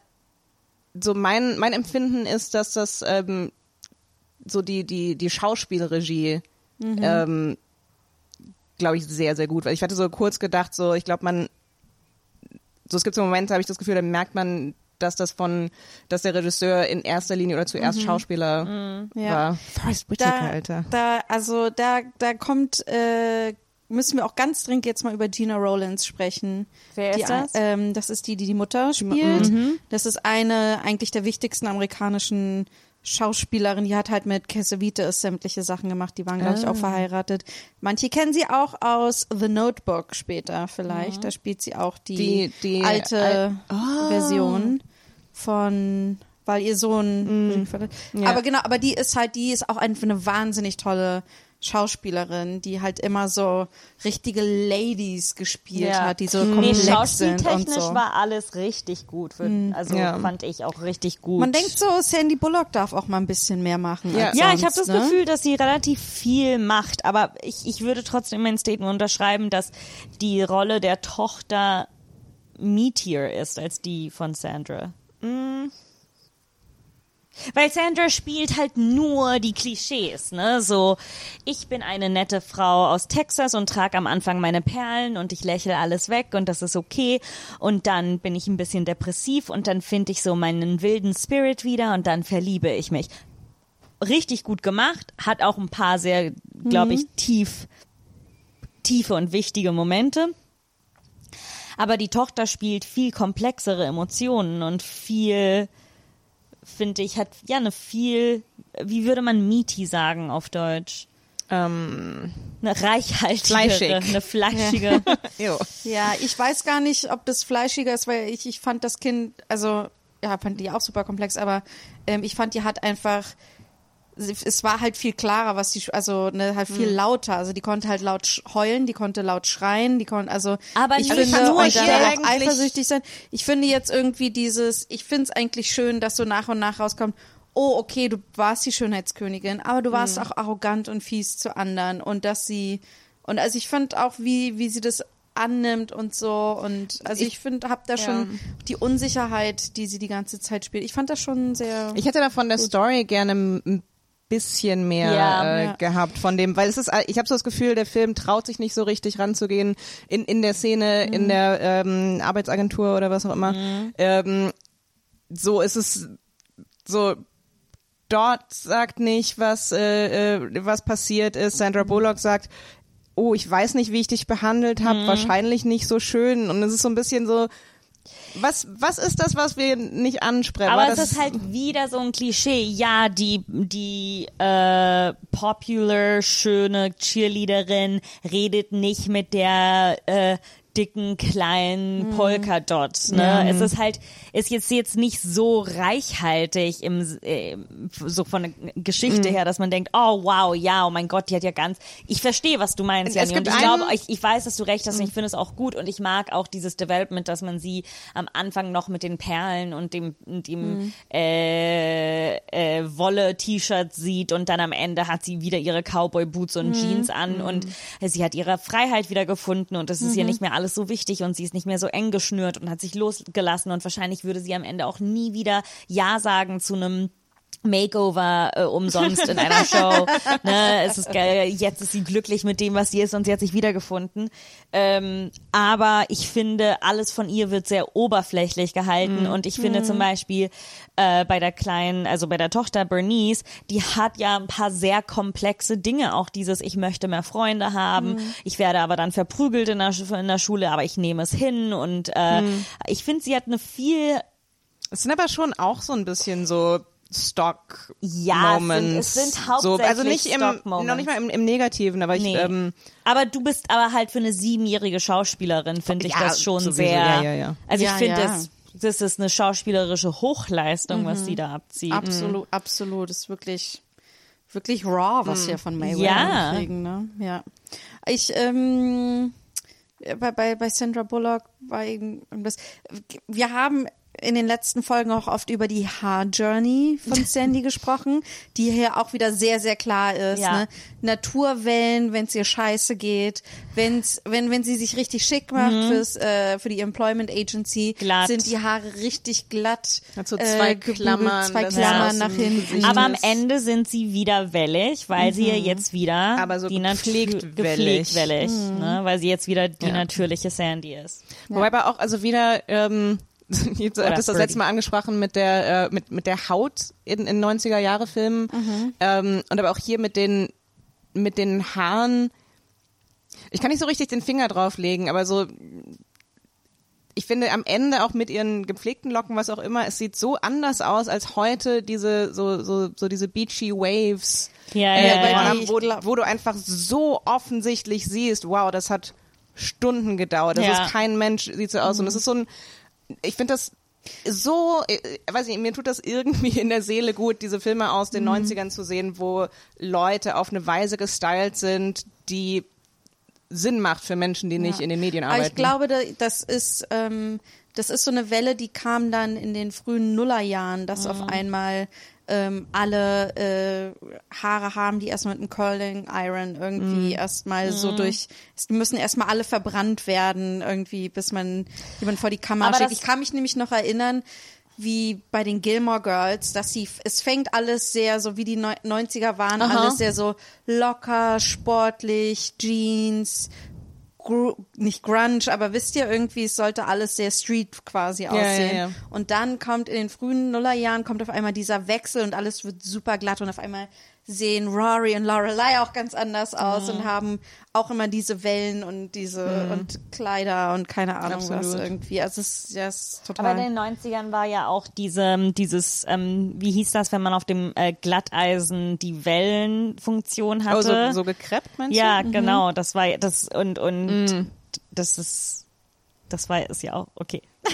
so mein mein Empfinden ist, dass das ähm, so die die die Schauspielregie ähm, glaube ich sehr sehr gut, weil ich hatte so kurz gedacht, so ich glaube man so es gibt so Momente, habe ich das Gefühl, da merkt man, dass das von, dass der Regisseur in erster Linie oder zuerst Schauspieler Ja. war. Forrest Whitaker, da, Alter. Da, also da, da kommt, äh, müssen wir auch ganz dringend jetzt mal über Gina Rowlands sprechen. Wer die, ist das? Ähm, das ist die, die die Mutter spielt. Das ist eine eigentlich der wichtigsten amerikanischen Schauspielerin, die hat halt mit Cassavetes sämtliche Sachen gemacht, die waren, glaube ich, auch verheiratet. Manche kennen sie auch aus The Notebook später vielleicht. Da spielt sie auch die, Die- die alte Al- Version von, weil ihr Sohn. Ja. Aber genau, aber die ist halt, die ist auch einfach eine wahnsinnig tolle Schauspielerin, die halt immer so richtige Ladies gespielt Ja. hat, die so nee, komplex sind und schauspieltechnisch so. war alles richtig gut. Für, also Ja. fand ich auch richtig gut. Man denkt so, Sandy Bullock darf auch mal ein bisschen mehr machen. Ja. als Ja, ich habe sonst, das ne? Gefühl, dass sie relativ viel macht, aber ich, ich würde trotzdem mein Statement unterschreiben, dass die Rolle der Tochter meatier ist als die von Sandra. Weil Sandra spielt halt nur die Klischees, ne? So, ich bin eine nette Frau aus Texas und trage am Anfang meine Perlen und ich lächle alles weg und das ist okay. Und dann bin ich ein bisschen depressiv und dann finde ich so meinen wilden Spirit wieder und dann verliebe ich mich. Richtig gut gemacht, hat auch ein paar sehr, glaube ich, tief, tiefe und wichtige Momente. Aber die Tochter spielt viel komplexere Emotionen und viel, finde ich, hat ja eine viel, wie würde man meaty sagen auf Deutsch? Ähm, Eine reichhaltigere, Fleischig. eine fleischige. jo. Ja, ich weiß gar nicht, ob das fleischiger ist, weil ich, ich fand das Kind, also, ja, fand die auch super komplex, aber ähm, ich fand, die hat einfach, es war halt viel klarer, was die, also ne, halt viel lauter. Also die konnte halt laut heulen, die konnte laut schreien, die konnte, also Aber ich finde, nur und dann auch eifersüchtig sein. Ich finde jetzt irgendwie dieses, ich finde es eigentlich schön, dass so nach und nach rauskommt, oh, okay, du warst die Schönheitskönigin, aber du warst auch arrogant und fies zu anderen und dass sie, und also ich fand auch, wie, wie sie das annimmt und so und also ich, finde, hab da schon die Unsicherheit, die sie die ganze Zeit spielt. Ich fand das schon sehr. Ich hätte da von der Story gerne ein bisschen mehr Ja. äh, Ja. gehabt von dem, weil es ist, ich habe so das Gefühl, der Film traut sich nicht so richtig ranzugehen in in der Szene, Mhm. in der ähm, Arbeitsagentur oder was auch immer. Ähm, so ist es so. Dort sagt nicht, was äh, äh, was passiert ist. Sandra Bullock sagt, oh, ich weiß nicht, wie ich dich behandelt habe, Mhm. wahrscheinlich nicht so schön. Und es ist so ein bisschen so, was was ist das, was wir nicht ansprechen? Aber es ist halt wieder so ein Klischee. Ja, die, die äh, popular, schöne Cheerleaderin redet nicht mit der äh, dicken, kleinen Polkadot. Ne? Es ist halt, ist jetzt jetzt nicht so reichhaltig im äh, so von der Geschichte her, dass man denkt, oh wow, ja, oh mein Gott, die hat ja ganz. Ich verstehe, was du meinst, Janni, und ich glaube, ich, ich weiß, dass du recht hast und ich finde es auch gut und ich mag auch dieses Development, dass man sie am Anfang noch mit den Perlen und dem, dem äh, äh, Wolle-T-Shirt sieht und dann am Ende hat sie wieder ihre Cowboy-Boots und Jeans an und sie hat ihre Freiheit wieder gefunden und es ist ihr nicht mehr alles so wichtig und sie ist nicht mehr so eng geschnürt und hat sich losgelassen und wahrscheinlich würde sie am Ende auch nie wieder Ja sagen zu einem Makeover äh, umsonst in einer Show. ne, es ist geil. Jetzt ist sie glücklich mit dem, was sie ist und sie hat sich wiedergefunden. Ähm, aber ich finde, alles von ihr wird sehr oberflächlich gehalten und ich finde zum Beispiel äh, bei der kleinen, also bei der Tochter Bernice, die hat ja ein paar sehr komplexe Dinge. Auch dieses, ich möchte mehr Freunde haben, ich werde aber dann verprügelt in der, in der Schule, aber ich nehme es hin und äh, ich finde, sie hat eine viel Es sind aber schon auch so ein bisschen so Stock Ja, es sind- Moments. es sind so, also hauptsächlich nicht im noch nicht mal im, im Negativen, aber ich Nee. ähm, Aber du bist aber halt für eine siebenjährige Schauspielerin, finde ich Ja, das schon sowieso, sehr. ja, ja, ja. Also ich Ja, finde ja. das das ist eine schauspielerische Hochleistung, was sie da abzieht. Absolut, absolut. Das ist wirklich, wirklich raw, was wir von Mayweather Ja. kriegen, ne? Ja. Ich, ähm, bei, bei, bei Sandra Bullock war irgendwas. Wir haben in den letzten Folgen auch oft über die Haar-Journey von Sandy gesprochen, die hier auch wieder sehr, sehr klar ist. Ja. Ne? Naturwellen, wenn es ihr scheiße geht, wenn's, wenn, wenn sie sich richtig schick macht fürs, äh, für die Employment Agency, Glatt. sind die Haare richtig glatt. Hat so zwei gebügelt, Klammern, zwei Klammern nach hinten. Aber am Ende sind sie wieder wellig, weil sie ja jetzt wieder Aber so die gepflegt gepflegt wellig. wellig, ne? weil sie jetzt wieder die natürliche Sandy ist. Wobei aber auch, also wieder, ähm, jetzt Oder hat das letzte Mal angesprochen mit der, äh, mit, mit der Haut in, in 90er Jahre Filmen. Mhm. Ähm, und aber auch hier mit den, mit den Haaren. Ich kann nicht so richtig den Finger drauflegen, aber so, ich finde am Ende auch mit ihren gepflegten Locken, was auch immer, es sieht so anders aus als heute diese, so, so, so diese beachy Waves. Ja, äh, ja, ja. wo, wo du einfach so offensichtlich siehst, wow, das hat Stunden gedauert. Das Ja. ist kein Mensch, sieht so aus. Und es ist so ein, ich finde das so, äh, weiß nicht, mir tut das irgendwie in der Seele gut, diese Filme aus den 90ern zu sehen, wo Leute auf eine Weise gestylt sind, die Sinn macht für Menschen, die nicht Ja. in den Medien Aber arbeiten. ich glaube, da- das ist, ähm, das ist so eine Welle, die kam dann in den frühen Nullerjahren, dass auf Mhm. einmal ähm, alle äh, Haare haben, die erstmal mit einem Curling Iron irgendwie Mhm. erstmal so durch, die müssen erstmal alle verbrannt werden, irgendwie, bis man jemand vor die Kamera Aber schickt. Ich kann mich nämlich noch erinnern, wie bei den Gilmore Girls, dass sie, es fängt alles sehr, so wie die Neu- 90er waren, Aha. alles sehr so locker, sportlich, Jeans, gru nicht Grunge, aber wisst ihr irgendwie, es sollte alles sehr Street quasi ja, aussehen. ja. Und dann kommt in den frühen Nullerjahren kommt auf einmal dieser Wechsel und alles wird super glatt und auf einmal sehen Rory und Lorelei auch ganz anders aus Mhm. und haben auch immer diese Wellen und diese und Kleider und keine Ahnung was Absolut. irgendwie. Also es ist, ja, es ist total. Aber in den 90ern war ja auch diese, dieses, ähm, wie hieß das, wenn man auf dem äh, Glatteisen die Wellenfunktion hatte? oh, so, so gekreppt, meinst ja, du? genau, das war das und und Mm. das ist das war es ja auch okay.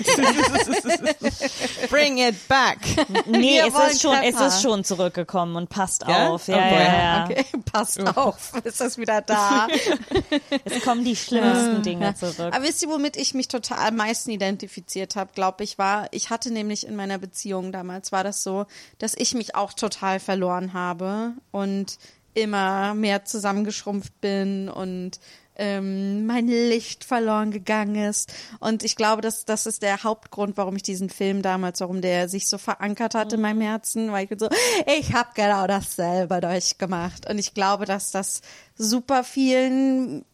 Bring it back. Nee, Wir es ist schon es ist schon zurückgekommen und passt Ja? auf. Ja, Oh boy. ja, ja. Okay, passt auf, ist das wieder da. Es kommen die schlimmsten Dinge zurück. Aber wisst ihr, womit ich mich total am meisten identifiziert habe, glaube ich, war, ich hatte nämlich in meiner Beziehung damals, war das so, dass ich mich auch total verloren habe und immer mehr zusammengeschrumpft bin und ähm, mein Licht verloren gegangen ist. Und ich glaube, dass das ist der Hauptgrund, warum ich diesen Film damals, warum der sich so verankert hat in meinem Herzen, weil ich so, ich habe genau dasselbe durchgemacht. Und ich glaube, dass das super vielen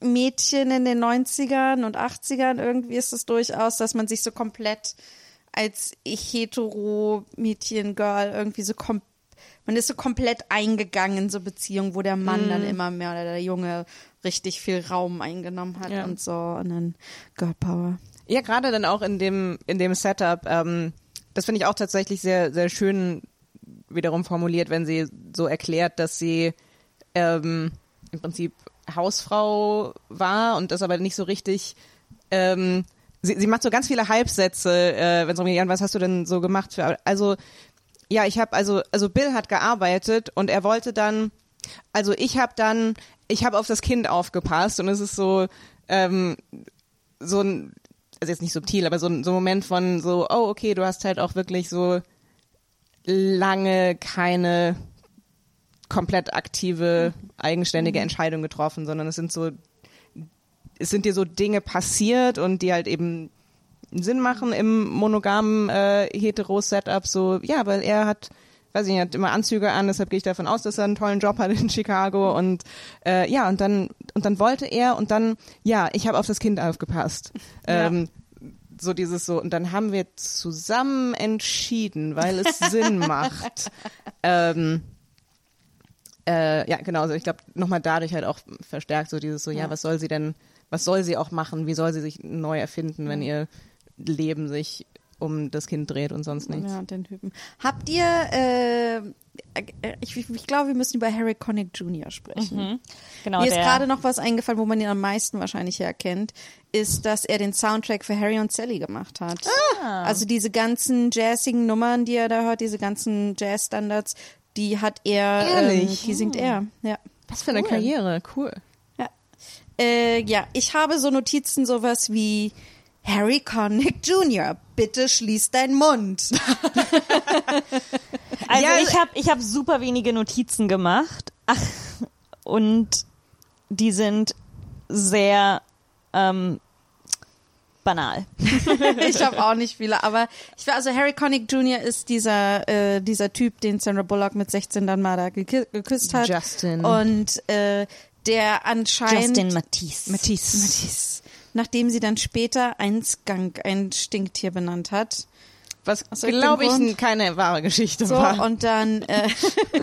Mädchen in den 90ern und 80ern irgendwie ist es durchaus, dass man sich so komplett als hetero Mädchen, Girl irgendwie so kom man ist so komplett eingegangen in so Beziehungen, wo der Mann dann immer mehr oder der Junge richtig viel Raum eingenommen hat Ja. und so und dann Girl Power. Ja, gerade dann auch in dem, in dem Setup, ähm, das finde ich auch tatsächlich sehr, sehr schön wiederum formuliert, wenn sie so erklärt, dass sie ähm, im Prinzip Hausfrau war und das aber nicht so richtig ähm, sie, sie macht so ganz viele Halbsätze, äh, wenn es geht, Jan, was hast du denn so gemacht? Für, also ja, ich habe also also Bill hat gearbeitet und er wollte dann also ich habe dann ich habe auf das Kind aufgepasst und es ist so ähm, so ein also jetzt nicht subtil, aber so ein, so ein Moment von so oh okay, du hast halt auch wirklich so lange keine komplett aktive, eigenständige Entscheidung getroffen, sondern es sind so, es sind dir so Dinge passiert und die halt eben Sinn machen im monogamen äh, Hetero-Setup, so, ja, weil er hat, weiß ich nicht, hat immer Anzüge an, deshalb gehe ich davon aus, dass er einen tollen Job hat in Chicago und äh, ja, und dann, und dann wollte er und dann, ja, ich habe auf das Kind aufgepasst. Ähm, so dieses so, und dann haben wir zusammen entschieden, weil es Sinn macht. Ähm, äh, ja, genau, also ich glaube, nochmal dadurch halt auch verstärkt so dieses so, ja. Ja. was soll sie denn, was soll sie auch machen, wie soll sie sich neu erfinden, wenn ihr Leben sich um das Kind dreht und sonst nichts. Ja, den Typen. Habt ihr, äh, ich, ich glaube, wir müssen über Harry Connick Jr. sprechen. Genau, Mir ist gerade noch was eingefallen, wo man ihn am meisten wahrscheinlich herkennt, ist, dass er den Soundtrack für Harry und Sally gemacht hat. Also diese ganzen jazzigen Nummern, die er da hört, diese ganzen Jazz-Standards, die hat er, ähm, Ehrlich? die singt er. Ja. Was für eine Karriere, cool. Ja. Äh, ja, ich habe so Notizen, sowas wie Harry Connick Jr., bitte schließ deinen Mund. Also Ja, ich habe ich hab super wenige Notizen gemacht. Ach, und die sind sehr ähm, banal. ich habe auch nicht viele, aber ich war also Harry Connick Jr. ist dieser äh, dieser Typ, den Sandra Bullock mit 16 dann mal da gekü geküsst hat. Justin. Und äh, der anscheinend Justin Matisse. Matisse. Matisse, nachdem sie dann später ein Skunk, ein Stinktier benannt hat. Was, glaube ich, Grund? keine wahre Geschichte So, war. und dann, äh,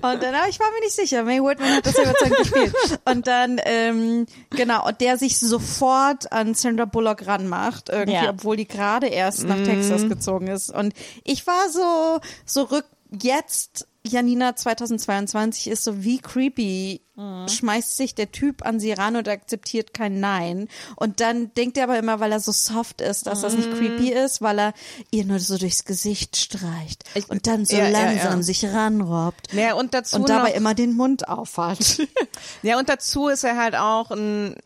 und dann, aber ich war mir nicht sicher, May Whitman hat das überzeugend gespielt. Und dann, ähm, genau, und der sich sofort an Sandra Bullock ranmacht, irgendwie, Ja. obwohl die gerade erst nach Texas gezogen ist. Und ich war so, so rück, jetzt, Janina 2022 ist so wie creepy, schmeißt sich der Typ an sie ran und akzeptiert kein Nein. Und dann denkt er aber immer, weil er so soft ist, dass das nicht creepy ist, weil er ihr nur so durchs Gesicht streicht Ich- und dann so ja, ja, langsam ja. sich ranrobbt. Ja, und dazu Und dabei noch, immer den Mund aufhat. Ja, und dazu ist er halt auch ein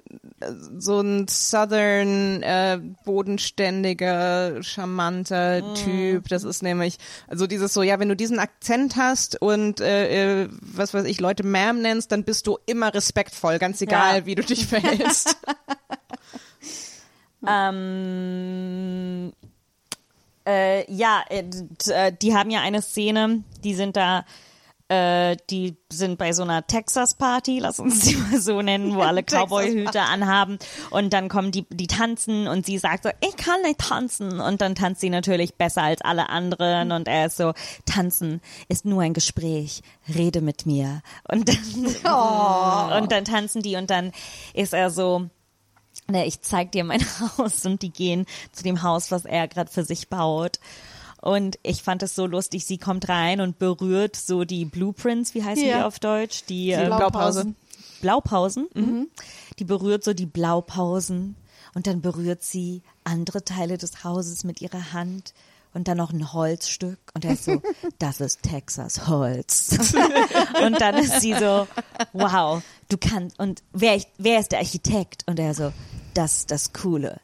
so ein Southern, äh, bodenständiger, charmanter Mm. Typ. Das ist nämlich, also dieses so, ja, wenn du diesen Akzent hast und äh, äh, was weiß ich, Leute Ma'am nennst, dann bist du immer respektvoll, ganz egal, Ja. wie du dich verhältst. Ähm, äh, ja, äh, äh, die haben ja eine Szene, die sind da, äh, die sind bei so einer Texas-Party, lass uns sie mal so nennen, wo alle Cowboy-Hüte anhaben. Und dann kommen die, die tanzen und sie sagt so, ich kann nicht tanzen. Und dann tanzt sie natürlich besser als alle anderen. Und er ist so, tanzen ist nur ein Gespräch, rede mit mir. Und dann, und dann tanzen die und dann ist er so, Ne, ich zeig dir mein Haus. Und die gehen zu dem Haus, was er gerade für sich baut. Und ich fand es so lustig, sie kommt rein und berührt so die Blueprints, wie heißen Ja. die auf Deutsch? Die, Die äh, Blaupause. Blaupausen. Mhm. Mhm. Die berührt so die Blaupausen und dann berührt sie andere Teile des Hauses mit ihrer Hand und dann noch ein Holzstück und er ist so, das ist Texas Holz. und dann ist sie so, wow, du kannst, und wer, wer ist der Architekt? Und er so, das ist das Coole.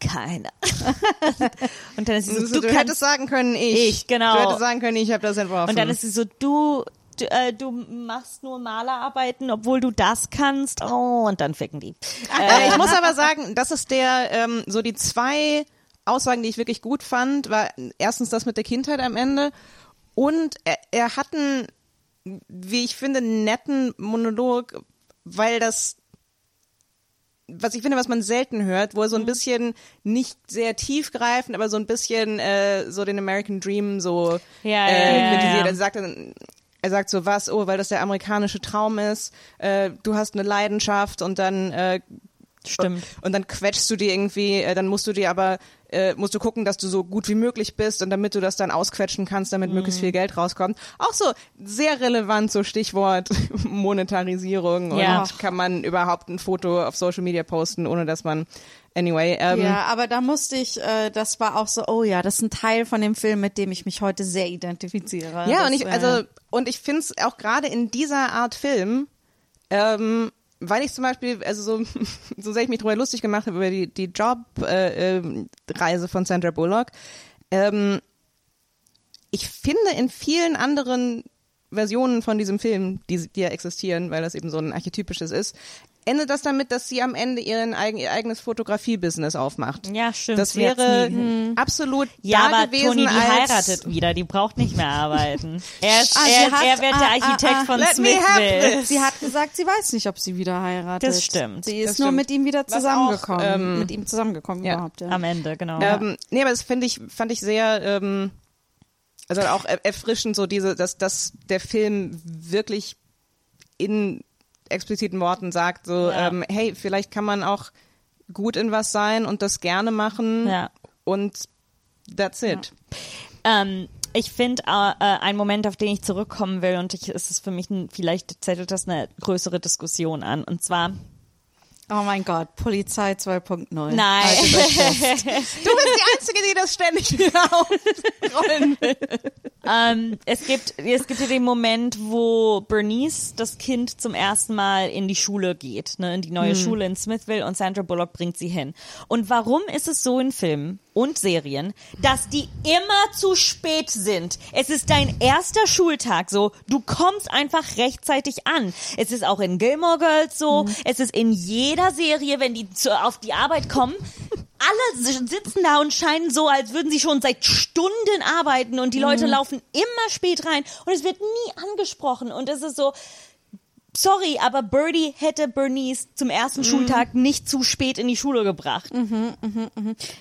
Keiner. und dann ist sie so, du, du hättest sagen können, ich. Ich, genau. Du hättest sagen können, ich habe das entworfen. und dann ist sie so, du, du, äh, du machst nur Malerarbeiten, obwohl du das kannst. Oh, und dann ficken die. Äh, ich muss aber sagen, das ist der, ähm, so die zwei Aussagen, die ich wirklich gut fand, war erstens das mit der Kindheit am Ende und er, er hat einen, wie ich finde, netten Monolog, weil das was ich finde, was man selten hört, wo er so Mhm. ein bisschen nicht sehr tiefgreifend, aber so ein bisschen äh, so den American Dream so Ja, äh, ja, ja, kritisiert. ja. Er sagt dann, er sagt so was, oh, weil das der amerikanische Traum ist, äh, du hast eine Leidenschaft und dann äh, Stimmt. und dann quetschst du dir irgendwie, äh, dann musst du dir aber, äh, musst du gucken, dass du so gut wie möglich bist und damit du das dann ausquetschen kannst, damit möglichst viel Geld rauskommt. Auch so sehr relevant, so Stichwort Monetarisierung Ja. und kann man überhaupt ein Foto auf Social Media posten, ohne dass man, anyway, ähm, ja, aber da musste ich, äh, das war auch so, oh ja, das ist ein Teil von dem Film, mit dem ich mich heute sehr identifiziere. Ja, das, und ich, also, und ich finde es auch gerade in dieser Art Film, ähm, weil ich zum Beispiel, also so, so sehr ich mich drüber lustig gemacht habe über die, die Jobreise äh, ähm, von Sandra Bullock, ähm, ich finde in vielen anderen Versionen von diesem Film, die, die ja existieren, weil das eben so ein archetypisches ist, endet das damit, dass sie am Ende ihren eigen, ihr eigenes Fotografie-Business aufmacht. Ja, stimmt. Das wäre absolut Ja, da aber gewesen Toni, die als heiratet wieder. Die braucht nicht mehr arbeiten. Er, ist, Ah, er, hat- er wird der ah, Architekt ah, ah. von Let me have Smithville. Sie hat gesagt, sie weiß nicht, ob sie wieder heiratet. Das stimmt. Sie ist Das nur stimmt. mit ihm wieder Was auch, zusammengekommen. ähm, mit ihm zusammengekommen ja. überhaupt, ja. Am Ende, genau. Ähm, nee, aber das finde ich, fand ich sehr, ähm, also auch er- erfrischend, so diese, dass, dass der Film wirklich in expliziten Worten sagt, so, Ja. ähm, hey, vielleicht kann man auch gut in was sein und das gerne machen Ja. und That's it. Ähm, ich finde, äh, äh, ein Moment, auf den ich zurückkommen will, und ich, es ist für mich, ein, vielleicht zettelt das eine größere Diskussion an. Und zwar, Oh mein Gott, Polizei 2.0. nein, Du bist die Einzige, die das ständig wieder aufrollen will. ähm, es gibt, es gibt ja den Moment, wo Bernice, das Kind, zum ersten Mal in die Schule geht, ne, in die neue Schule in Smithville und Sandra Bullock bringt sie hin. Und warum ist es so in Filmen und Serien, dass die immer zu spät sind? Es ist dein erster Schultag so, du kommst einfach rechtzeitig an. Es ist auch in Gilmore Girls so, es ist in jeder Serie, wenn die zu, auf die Arbeit kommen, alle si- sitzen da und scheinen so, als würden sie schon seit Stunden arbeiten und die Leute laufen immer spät rein. Und es wird nie angesprochen. Und es ist so, sorry, aber Birdie hätte Bernice zum ersten Schultag nicht zu spät in die Schule gebracht.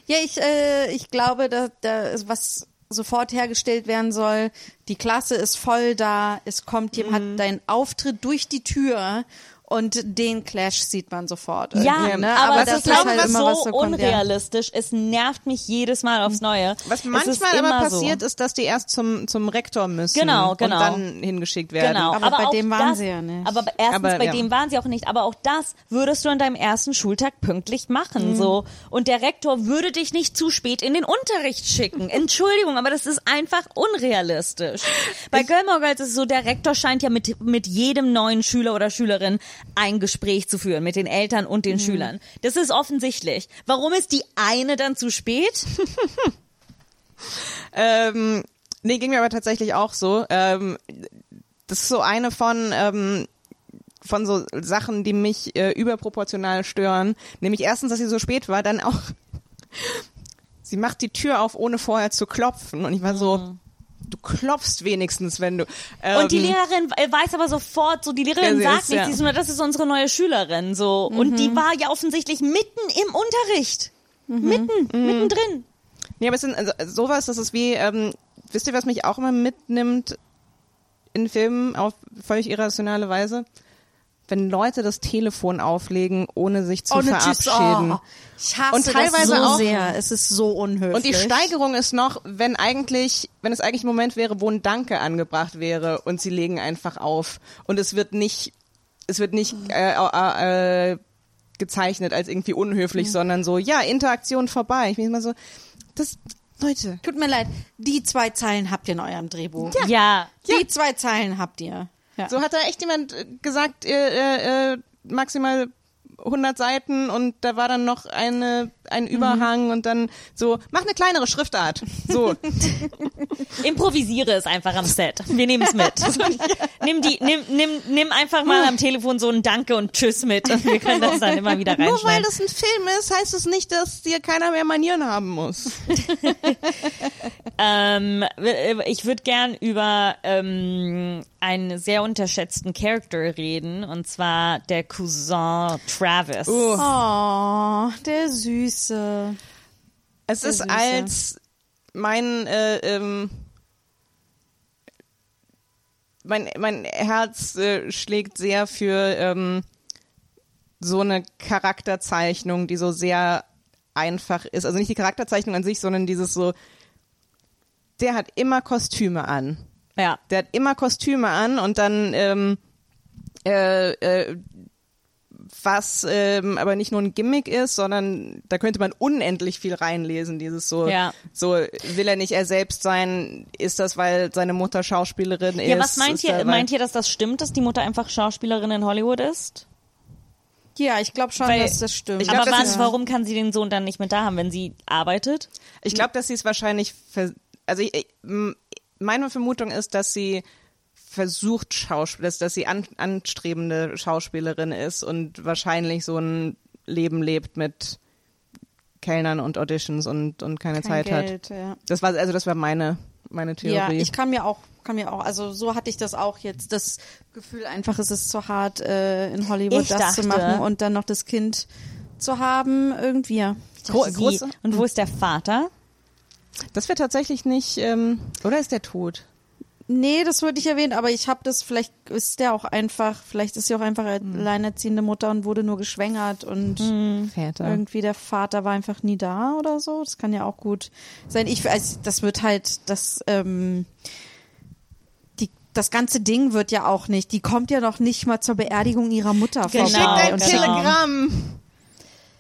Ja, ich, äh, ich glaube, da, da ist was sofort hergestellt werden soll. Die Klasse ist voll da. Es kommt jemand, Mhm. hat deinen Auftritt durch die Tür und den Clash sieht man sofort. Ja, ne? aber, das es ist halt immer, so was so kommt, ja. unrealistisch. Es nervt mich jedes Mal aufs Neue. Was manchmal aber immer passiert, so. ist, dass die erst zum, zum Rektor müssen Genau, genau. und dann hingeschickt werden. Genau. Aber bei auch dem waren das, sie ja nicht. Aber erstens, Aber, bei ja. dem waren sie auch nicht. Aber auch das würdest du an deinem ersten Schultag pünktlich machen, Mhm. so. Und der Rektor würde dich nicht zu spät in den Unterricht schicken. Entschuldigung, aber das ist einfach unrealistisch. Bei Gilmore Girls ist es so, der Rektor scheint ja mit, mit jedem neuen Schüler oder Schülerin ein Gespräch zu führen, mit den Eltern und Mhm. den Schülern. Das ist offensichtlich. Warum ist die eine dann zu spät? Ähm, nee, ging mir aber tatsächlich auch so. Ähm, das ist so eine von ähm, von so Sachen, die mich äh, überproportional stören. Nämlich erstens, dass sie so spät war, dann auch sie macht die Tür auf, ohne vorher zu klopfen. Und ich war so, du klopfst wenigstens, wenn du. Ähm, Und die Lehrerin äh, weiß aber sofort, so die Lehrerin sagt ist, nichts, ja. sie ist nur, das ist unsere neue Schülerin, so. Und die war ja offensichtlich mitten im Unterricht. Mitten, mittendrin. Nee, aber es sind also, sowas, das ist wie, ähm, wisst ihr, was mich auch immer mitnimmt in Filmen auf völlig irrationale Weise? Wenn Leute das Telefon auflegen, ohne sich zu Ohne verabschieden. Oh, ich hasse Und teilweise das so auch- sehr. Es ist so unhöflich. Und die Steigerung ist noch, wenn eigentlich, wenn es eigentlich ein Moment wäre, wo ein Danke angebracht wäre und sie legen einfach auf und es wird nicht, es wird nicht äh, äh, äh, gezeichnet als irgendwie unhöflich, sondern so, ja, Interaktion vorbei. Ich bin immer so, das, Leute, Tut mir leid, die zwei Zeilen habt ihr in eurem Drehbuch. Ja. Die zwei Zeilen habt ihr. Ja. So hat da echt jemand äh, gesagt, äh, äh, maximal 100 Seiten und da war dann noch eine, ein Überhang und dann so, mach eine kleinere Schriftart. So. Improvisiere es einfach am Set. Wir nehmen es mit. nimm die, nimm, nimm, nimm einfach mal am Telefon so ein Danke und Tschüss mit und wir können das dann immer wieder Nur weil das ein Film ist, heißt es nicht, dass dir keiner mehr Manieren haben muss. Ähm, ich würde gern über ähm, einen sehr unterschätzten Charakter reden und zwar der Cousin Travis. Oh, der Süße. Es ist Süße. als mein äh, ähm, mein mein Herz äh, schlägt sehr für ähm, so eine Charakterzeichnung, die so sehr einfach ist. Also nicht die Charakterzeichnung an sich, sondern dieses so, der hat immer Kostüme an. Ja. Der hat immer Kostüme an und dann ähm, äh, äh, was ähm, aber nicht nur ein Gimmick ist, sondern da könnte man unendlich viel reinlesen. Dieses so, Ja. so will er nicht er selbst sein? Ist das, weil seine Mutter Schauspielerin ist? Ja, was meint ihr? Meint ihr, dass das stimmt, dass die Mutter einfach Schauspielerin in Hollywood ist? Ja, ich glaube schon, Weil- dass das stimmt. Ich glaub, Aber ist- warum kann sie den Sohn dann nicht mit da haben, wenn sie arbeitet? Ich glaube, dass sie es wahrscheinlich, also ich, meine Vermutung ist, dass sie versucht Schauspiel, dass, dass sie an, anstrebende Schauspielerin ist und wahrscheinlich so ein Leben lebt mit Kellnern und Auditions und, und keine Kein Zeit hat. Geld, Ja. Das war also das war meine meine Theorie. Ja, ich kann mir auch, kann mir auch, also so hatte ich das auch jetzt, das Gefühl einfach, es ist zu hart, äh, in Hollywood Ich das zu dachte- machen und dann noch das Kind zu haben, irgendwie. ja. Gro große, Und wo ist der Vater? das wäre tatsächlich nicht, ähm, oder ist der tot? Nee, das wurde nicht erwähnt, aber ich habe das, vielleicht ist der auch einfach, vielleicht ist sie auch einfach alleinerziehende Mutter und wurde nur geschwängert und Väter. irgendwie der Vater war einfach nie da oder so. Das kann ja auch gut sein. Ich, also das wird halt, das, ähm, die, das ganze Ding wird ja auch nicht, die kommt ja noch nicht mal zur Beerdigung ihrer Mutter Genau, vorbei. Schickt ein genau. Telegramm.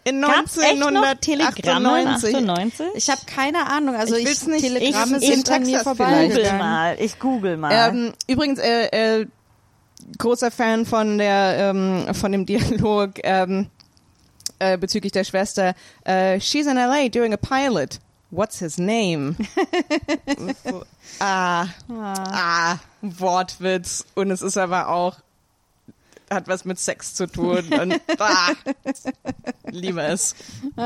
In Gab's echt noch 1998. Telegramme 98? Ich habe keine Ahnung, also Ich ich, nicht- Telegramme ich- sind in an mir Texas Google vorbeigegangen. mal, ich google mal. Ähm, übrigens, äh, äh, großer Fan von der ähm, von dem Dialog ähm, äh, bezüglich der Schwester. Äh, She's in LA doing a pilot. What's his name? ah, ah, Wortwitz. Und es ist aber auch hat was mit Sex zu tun und ah, liebe es.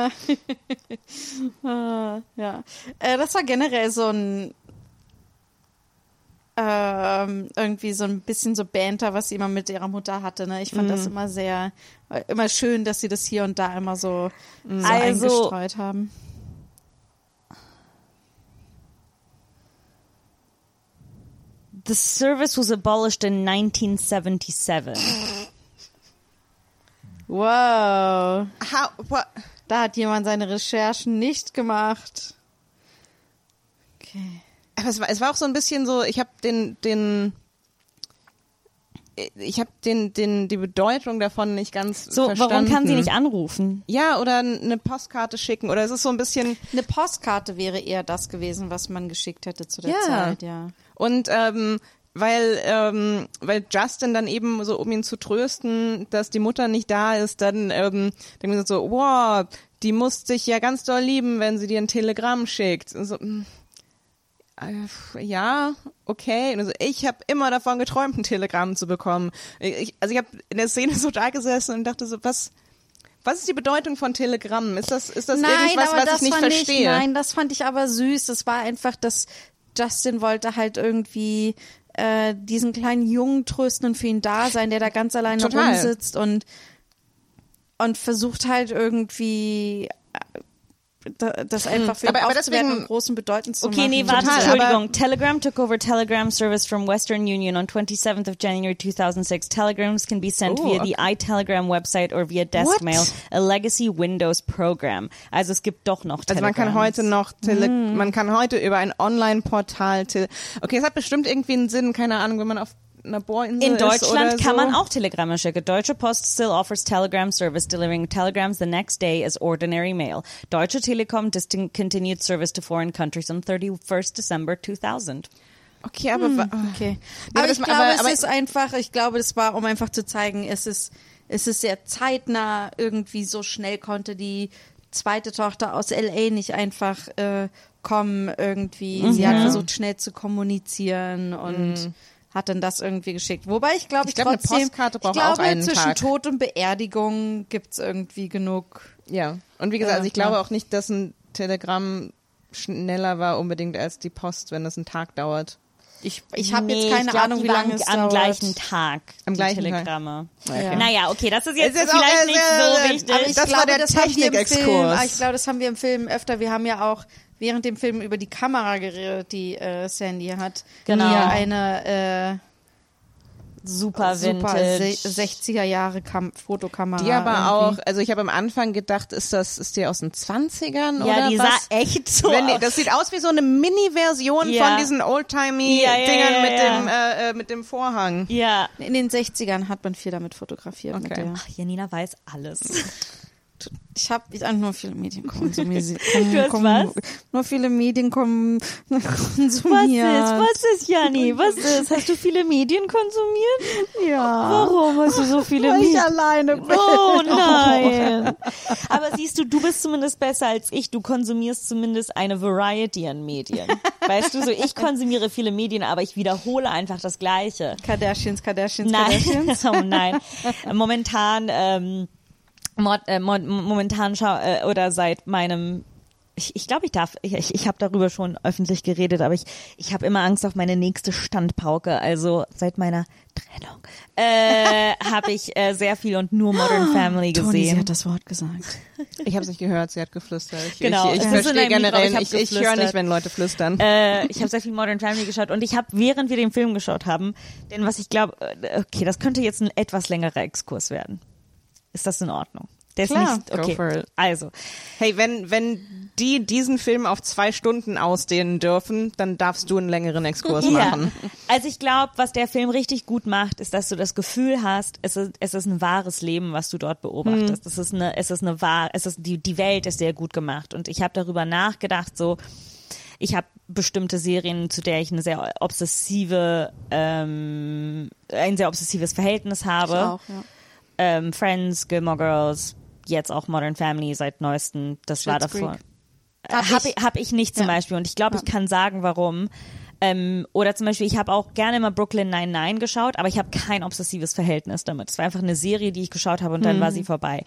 Ah, ja. Äh, das war generell so ein ähm, irgendwie so ein bisschen so Banter, was sie immer mit ihrer Mutter hatte. Ne? Ich fand das immer sehr, äh, immer schön, dass sie das hier und da immer so, so Also- eingestreut haben. The service was abolished in 1977. Wow. How, what? Da hat jemand seine Recherchen nicht gemacht. Okay. Aber es war, es war auch so ein bisschen so, ich habe den, den, ich habe den, den, die Bedeutung davon nicht ganz So, verstanden. warum kann sie nicht anrufen? Ja, oder eine Postkarte schicken, oder es ist so ein bisschen, Eine Postkarte wäre eher das gewesen, was man geschickt hätte zu der Ja. Zeit, ja. Und ähm, weil, ähm, weil Justin dann eben so, um ihn zu trösten, dass die Mutter nicht da ist, dann, ähm, dann so, wow, die muss dich ja ganz doll lieben, wenn sie dir ein Telegramm schickt. Und so, mm, äh, ja, okay. Und so, ich habe immer davon geträumt, ein Telegramm zu bekommen. Ich, also ich habe in der Szene so da gesessen und dachte so, was, was ist die Bedeutung von Telegrammen? Ist das, ist das irgendwas, was ich nicht verstehe? Ich, nein, das fand ich aber süß. Es war einfach, dass Justin wollte halt irgendwie äh, diesen kleinen Jungen trösten und für ihn da sein, der da ganz alleine Total. rumsitzt und und versucht halt irgendwie das einfach für Aber- aber deswegen- und großen bedeutend zu Okay, machen. nee, warte, Total, Entschuldigung. Telegram took over Telegram service from Western Union on 27th of January 2006. Telegrams can be sent Oh, via the iTelegram website or via desk What? mail, a legacy Windows program. Also es gibt doch noch Also man kann Telegrams. heute noch Tele Hm. man kann heute über ein Online-Portal tele Okay, es hat bestimmt irgendwie einen Sinn, keine Ahnung, wenn man auf einer Bohrinsel In Deutschland so. kann man auch Telegramme schicken. Deutsche Post still offers Telegram service, delivering telegrams the next day as ordinary mail. Deutsche Telekom discontinued service to foreign countries on 31st December 2000. Okay, aber wa- Okay. Nee, aber ich glaube, aber- es aber- ist einfach, ich glaube, das war, um einfach zu zeigen, es ist, es ist sehr zeitnah, irgendwie so schnell konnte die zweite Tochter aus LA nicht einfach äh, kommen, irgendwie. Sie Mhm. hat versucht, schnell zu kommunizieren und hat dann das irgendwie geschickt. Wobei ich glaube, Ich glaube, eine Postkarte braucht ich glaube, auch einen zwischen Tag. Tod und Beerdigung gibt's irgendwie genug. ja. Und wie gesagt, Ja, also ich glaube auch nicht, dass ein Telegramm schneller war unbedingt als die Post, wenn das einen Tag dauert. Ich, ich habe Nee, jetzt keine ich glaub, Ahnung, wie lange es am dauert. gleichen Tag. Am die gleichen Tag. Telegramme. Ja. Naja, okay, das ist jetzt ist vielleicht auch, äh, nicht sehr- so wichtig. Aber ich Das war glaube, der im Film, Technikexkurs. ah, ich glaube, das haben wir im Film öfter. Wir haben ja auch während dem Film über die Kamera geredet, die äh, Sandy hat. Genau. Die ja eine super äh, super vintage. se 60er Jahre Kam Fotokamera. Die aber auch, irgendwie. also ich habe am Anfang gedacht, ist das, ist die aus den 20ern ja, oder die was? sah echt so Wenn die, aus. das sieht aus wie so eine Mini-Version Ja. von diesen oldtimey Ja, ja, Dingern ja, mit ja. dem äh, äh, mit dem Vorhang. Ja. In den 60ern hat man viel damit fotografiert. Mit Okay. der. Ach, Janina weiß alles. Ich habe hab nur viele Medien konsumiert. Du hast was? Nur viele Medien kom Was konsumiert. ist? Was ist, Janni? Was ist? Hast du viele Medien konsumiert? Ja. Warum hast du so viele Weil ich Medien? alleine bin. Oh nein. Aber siehst du, du bist zumindest besser als ich. Du konsumierst zumindest eine Variety an Medien. Weißt du, so ich konsumiere viele Medien, aber ich wiederhole einfach das Gleiche. Kardashians, Kardashians, Nein, Kardashians. oh nein. Momentan, ähm, mod, äh, mod, momentan schau, äh, oder seit meinem ich, ich glaube, ich darf, ich, ich, ich habe darüber schon öffentlich geredet, aber ich, ich habe immer Angst auf meine nächste Standpauke. Also seit meiner Trennung äh, habe ich äh, sehr viel und nur Modern Family Toni, sie gesehen. hat das Wort gesagt. Ich habe es nicht gehört, sie hat geflüstert. Ich, Genau, ich, ich in verstehe einem Mikro, generell, ich ich, ich, höre nicht, wenn Leute flüstern. äh, ich habe sehr viel Modern Family geschaut und ich habe, während wir den Film geschaut haben, denn was ich glaube, okay, das könnte jetzt ein etwas längerer Exkurs werden. Ist das in Ordnung? Der ist Klar, nicht, go okay. for it. Also, Hey, wenn, wenn die diesen Film auf zwei Stunden ausdehnen dürfen, dann darfst du einen längeren Exkurs machen. Ja. Also ich glaube, was der Film richtig gut macht, ist, dass du das Gefühl hast, es ist, es ist ein wahres Leben, was du dort beobachtest. Es ist eine, es ist eine wahr, es ist die, die Welt ist sehr gut gemacht. Und ich habe darüber nachgedacht, so ich habe bestimmte Serien, zu der ich eine sehr obsessive, ähm, ein sehr obsessives Verhältnis habe. auch, ja. Ähm, Friends, Gilmore Girls, jetzt auch Modern Family seit neuestem. Das war Schitt's davor. Creek. Hab, Hab ich, hab ich nicht zum Ja. Beispiel und ich glaube, ich kann sagen, warum. Ähm, oder zum Beispiel, ich habe auch gerne immer Brooklyn Nine-Nine geschaut, aber ich habe kein obsessives Verhältnis damit. Es war einfach eine Serie, die ich geschaut habe und dann war sie vorbei.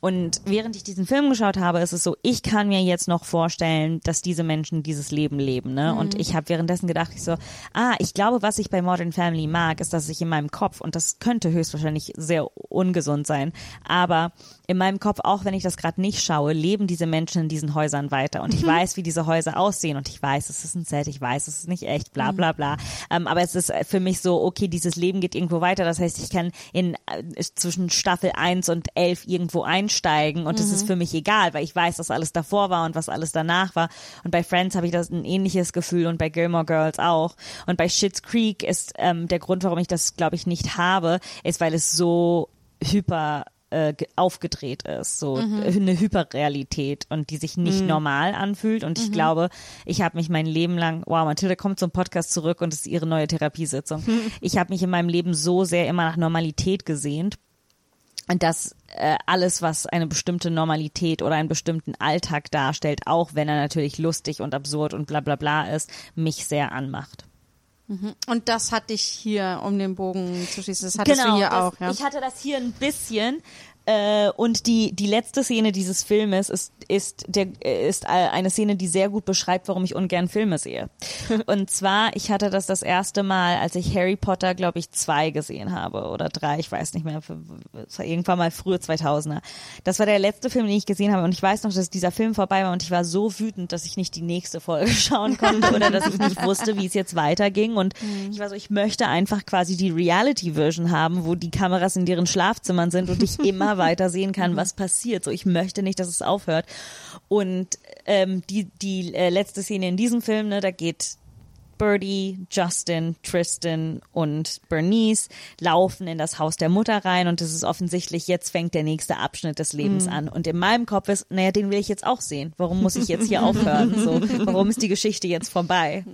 Und während ich diesen Film geschaut habe, ist es so, ich kann mir jetzt noch vorstellen, dass diese Menschen dieses Leben leben. Ne? Und ich habe währenddessen gedacht, ich so, ah, ich glaube, was ich bei Modern Family mag, ist, dass ich in meinem Kopf, und das könnte höchstwahrscheinlich sehr ungesund sein, aber in meinem Kopf, auch wenn ich das gerade nicht schaue, leben diese Menschen in diesen Häusern weiter. Und ich weiß, wie diese Häuser aussehen und ich weiß, es ist ein Set, ich weiß, es ist nicht echt, bla bla bla. Ähm, aber es ist für mich so, okay, dieses Leben geht irgendwo weiter. Das heißt, ich kann in äh, zwischen Staffel 1 und 11 irgendwo einsteigen und es ist für mich egal, weil ich weiß, was alles davor war und was alles danach war. Und bei Friends habe ich das ein ähnliches Gefühl und bei Gilmore Girls auch. Und bei Schitt's Creek ist ähm, der Grund, warum ich das, glaube ich, nicht habe, ist, weil es so hyper äh, ge- aufgedreht ist, so eine Hyperrealität und die sich nicht normal anfühlt. Und ich glaube, ich habe mich mein Leben lang, wow, Mathilde kommt zum Podcast zurück und es ist ihre neue Therapiesitzung. Ich habe mich in meinem Leben so sehr immer nach Normalität gesehnt. Und dass äh, alles, was eine bestimmte Normalität oder einen bestimmten Alltag darstellt, auch wenn er natürlich lustig und absurd und bla bla bla ist, mich sehr anmacht. Und das hatte ich hier, um den Bogen zu schließen. Das hattest du hier das, auch, ja. Ich hatte das hier ein bisschen. Äh, und die, die letzte Szene dieses Filmes ist, ist, der, äh, ist eine Szene, die sehr gut beschreibt, warum ich ungern Filme sehe. und zwar, ich hatte das das erste Mal, als ich Harry Potter, glaube ich, zwei gesehen habe oder drei, ich weiß nicht mehr, es war irgendwann mal frühe 2000er. Das war der letzte Film, den ich gesehen habe und ich weiß noch, dass dieser Film vorbei war und ich war so wütend, dass ich nicht die nächste Folge schauen konnte oder dass ich nicht wusste, wie es jetzt weiterging und ich war so, ich möchte einfach quasi die Reality-Version haben, wo die Kameras in deren Schlafzimmern sind und ich immer weiter sehen kann, was passiert. So, ich möchte nicht, dass es aufhört. Und ähm, die, die äh, letzte Szene in diesem Film, ne, da geht Birdie, Justin, Tristan und Bernice laufen in das Haus der Mutter rein und es ist offensichtlich, jetzt fängt der nächste Abschnitt des Lebens an. Und in meinem Kopf ist, naja, den will ich jetzt auch sehen. Warum muss ich jetzt hier aufhören? So, warum ist die Geschichte jetzt vorbei?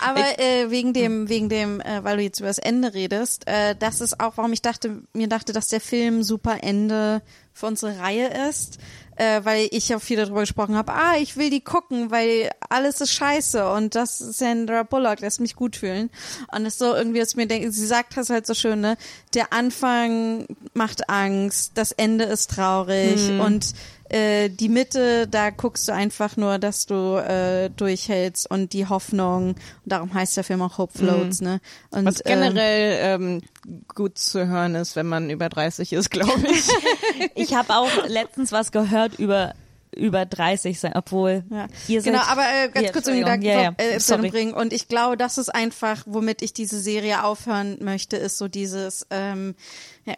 Aber äh, wegen dem, wegen dem, äh, weil du jetzt über das Ende redest, äh, das ist auch, warum ich dachte, mir dachte, dass der Film super Ende für unsere Reihe ist, äh, weil ich ja viel darüber gesprochen habe, ah, ich will die gucken, weil alles ist scheiße und das ist Sandra Bullock lässt mich gut fühlen. Und es ist so irgendwie, dass mir denke, sie sagt das halt so schön, ne? Der Anfang macht Angst, das Ende ist traurig und äh, die Mitte, da guckst du einfach nur, dass du äh, durchhältst und die Hoffnung. Und darum heißt der Film auch Hope Floats, ne? Und Was ähm, generell ähm, gut zu hören ist, wenn man über 30 ist, glaube ich. Ich habe auch letztens was gehört über über 30 sein, obwohl Ja. ihr seid, genau, aber äh, ganz Ja, kurz um den Entschuldigung. Gedanken ja, ja. äh, zu Sorry. bringen. Und ich glaube, das ist einfach, womit ich diese Serie aufhören möchte, ist so dieses, ähm, ja,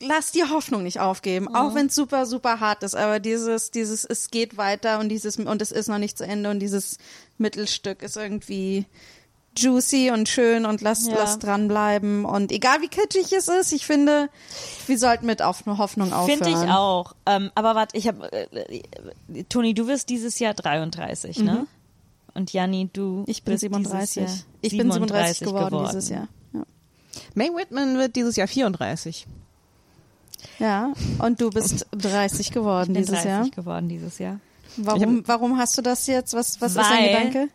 lass die Hoffnung nicht aufgeben, auch wenn es super, super hart ist. Aber dieses, dieses, es geht weiter und dieses, und es ist noch nicht zu Ende und dieses Mittelstück ist irgendwie juicy und schön und lass, Ja. lass dranbleiben. Und egal wie kitschig es ist, ich finde, wir sollten mit auf Hoffnung aufhören. Finde ich auch. Ähm, aber warte, ich habe äh, äh, Toni, du wirst dieses Jahr 33, ne? Und Janni, du Mhm. Ich bin bist dieses 37. Jahr Ich bin 37 geworden, dieses Jahr. Ja. May Whitman wird dieses Jahr 34. Ja, und du bist 30 geworden Ich bin dieses 30 Jahr. geworden dieses Jahr. Warum, warum hast du das jetzt? Was, was ist dein Weil- Gedanke?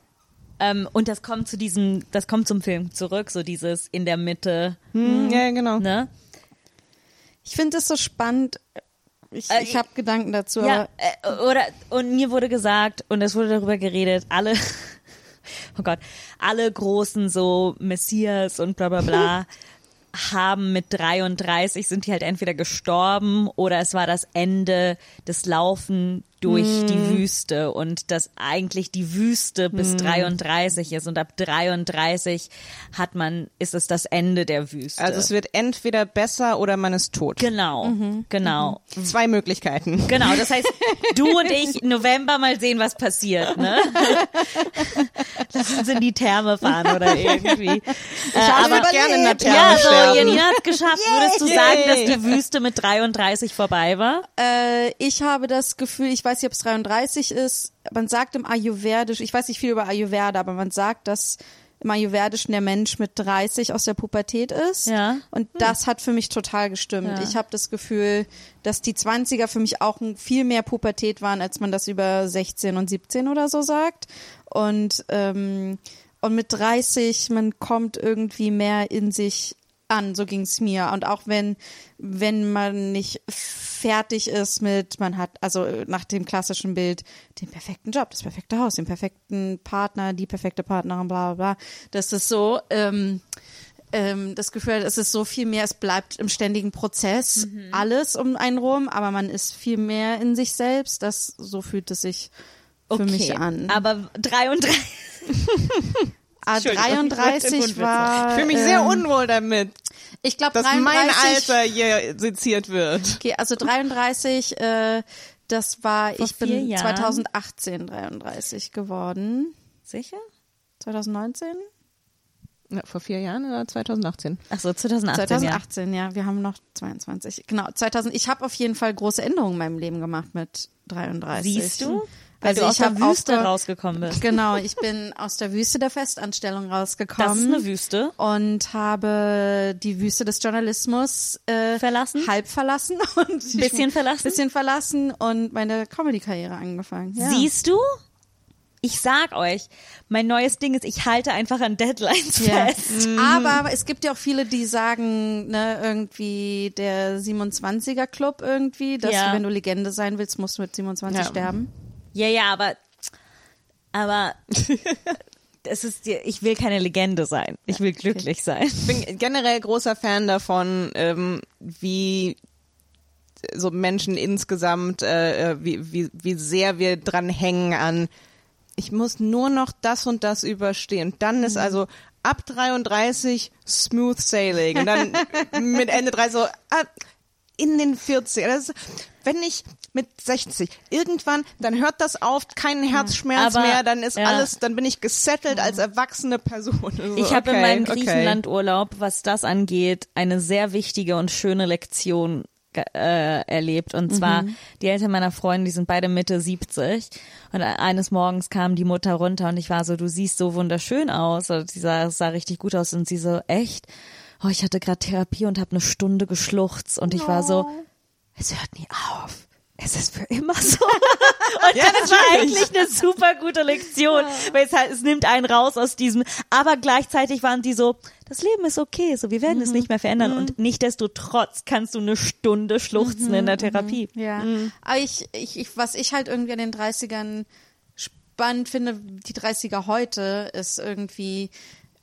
Ähm, und das kommt zu diesem, das kommt zum Film zurück, so dieses in der Mitte, Hm, ja, genau. ne? Ich finde es so spannend. ich, Äh, ich habe Gedanken dazu. Ja, aber äh, oder und mir wurde gesagt und es wurde darüber geredet, alle oh Gott, alle großen so Messias und bla bla bla haben mit 33 sind die halt entweder gestorben oder es war das Ende des Laufen durch die Wüste und dass eigentlich die Wüste bis 33 ist und ab 33 hat man ist es das Ende der Wüste. Also es wird entweder besser oder man ist tot. genau, genau. Zwei Möglichkeiten. Genau, das heißt, du und ich November mal sehen, was passiert, ne? Lass uns in die Therme fahren oder irgendwie. Ich Ich würde gerne in der Therme Ja, so. Janina hat's geschafft. Würdest du sagen, dass die Wüste mit 33 vorbei war? äh, ich habe das Gefühl, ich weiß nicht, ob es 33 ist. Man sagt im Ayurvedisch, ich weiß nicht viel über Ayurveda, aber man sagt, dass im Ayurvedischen der Mensch mit 30 aus der Pubertät ist. Ja. Und das hat für mich total gestimmt. Ja. Ich habe das Gefühl, dass die 20er für mich auch viel mehr Pubertät waren, als man das über 16 und 17 oder so sagt. Und, ähm, und mit 30, man kommt irgendwie mehr in sich an, so ging's mir. Und auch wenn, wenn man nicht fertig ist mit, man hat, also nach dem klassischen Bild, den perfekten Job, das perfekte Haus, den perfekten Partner, die perfekte Partnerin, bla bla bla. Das ist so, ähm, ähm, das Gefühl, es ist so viel mehr, es bleibt im ständigen Prozess alles um einen rum, aber man ist viel mehr in sich selbst. Das, so fühlt es sich für mich an. Aber 33. Ah, Entschuldigung, 33 Ich war. fühle mich sehr ähm, unwohl damit, Ich glaube, dass 33. mein Alter hier seziert wird. Okay, also 33, äh, das war, Vor ich bin Jahren? 2018 33 geworden. Sicher? 2019? Ja, vor vier Jahren oder 2018? Ach so, 2018. 2018, ja. Wir haben noch 22. Genau, 2000. Ich habe auf jeden Fall große Änderungen in meinem Leben gemacht mit 33. Siehst du? Weil Also du aus ich der Wüste aufge- rausgekommen bist. Genau, ich bin aus der Wüste der Festanstellung rausgekommen. Das ist eine Wüste. und habe die Wüste des Journalismus äh, Verlassen? halb verlassen und ich- Bisschen verlassen? bisschen verlassen und meine Comedy-Karriere angefangen. Ja. Siehst du? Ich sag euch, mein neues Ding ist, ich halte einfach an Deadlines Ja. fest. Aber es gibt ja auch viele, die sagen, ne, irgendwie der 27er Club irgendwie, dass Ja. du, wenn du Legende sein willst, musst du mit 27 Ja. sterben. Ja, ja, aber, aber, es ist, ich will keine Legende sein. Ich will glücklich sein. Ich bin generell großer Fan davon, ähm, wie so Menschen insgesamt, äh, äh, wie, wie, wie sehr wir dran hängen an, ich muss nur noch das und das überstehen. Dann ist also ab 33 smooth sailing und dann mit Ende 3 so ah, in den 40. Das ist, wenn ich mit 60 irgendwann, dann hört das auf, keinen Herzschmerz Aber, mehr, dann ist ja. alles, dann bin ich gesettelt als erwachsene Person. So, Ich habe in okay, meinem okay. Griechenlandurlaub, was das angeht, eine sehr wichtige und schöne Lektion äh, erlebt. Und zwar die Eltern meiner Freundin, die sind beide Mitte 70. Und eines Morgens kam die Mutter runter und ich war so, du siehst so wunderschön aus. Und sie sah, sah richtig gut aus. Und sie so, echt? Oh, ich hatte gerade Therapie und habe eine Stunde geschluchzt. Und ich war so, es hört nie auf. Es ist für immer so. Und Ja, das war eigentlich eine super gute Lektion, weil es halt, es nimmt einen raus aus diesem, aber gleichzeitig waren die so, das Leben ist okay, so, wir werden es nicht mehr verändern und nichtdestotrotz kannst du eine Stunde schluchzen in der Therapie. Ja. Aber ich, ich, ich, was ich halt irgendwie an den 30ern spannend finde, die 30er heute, ist irgendwie,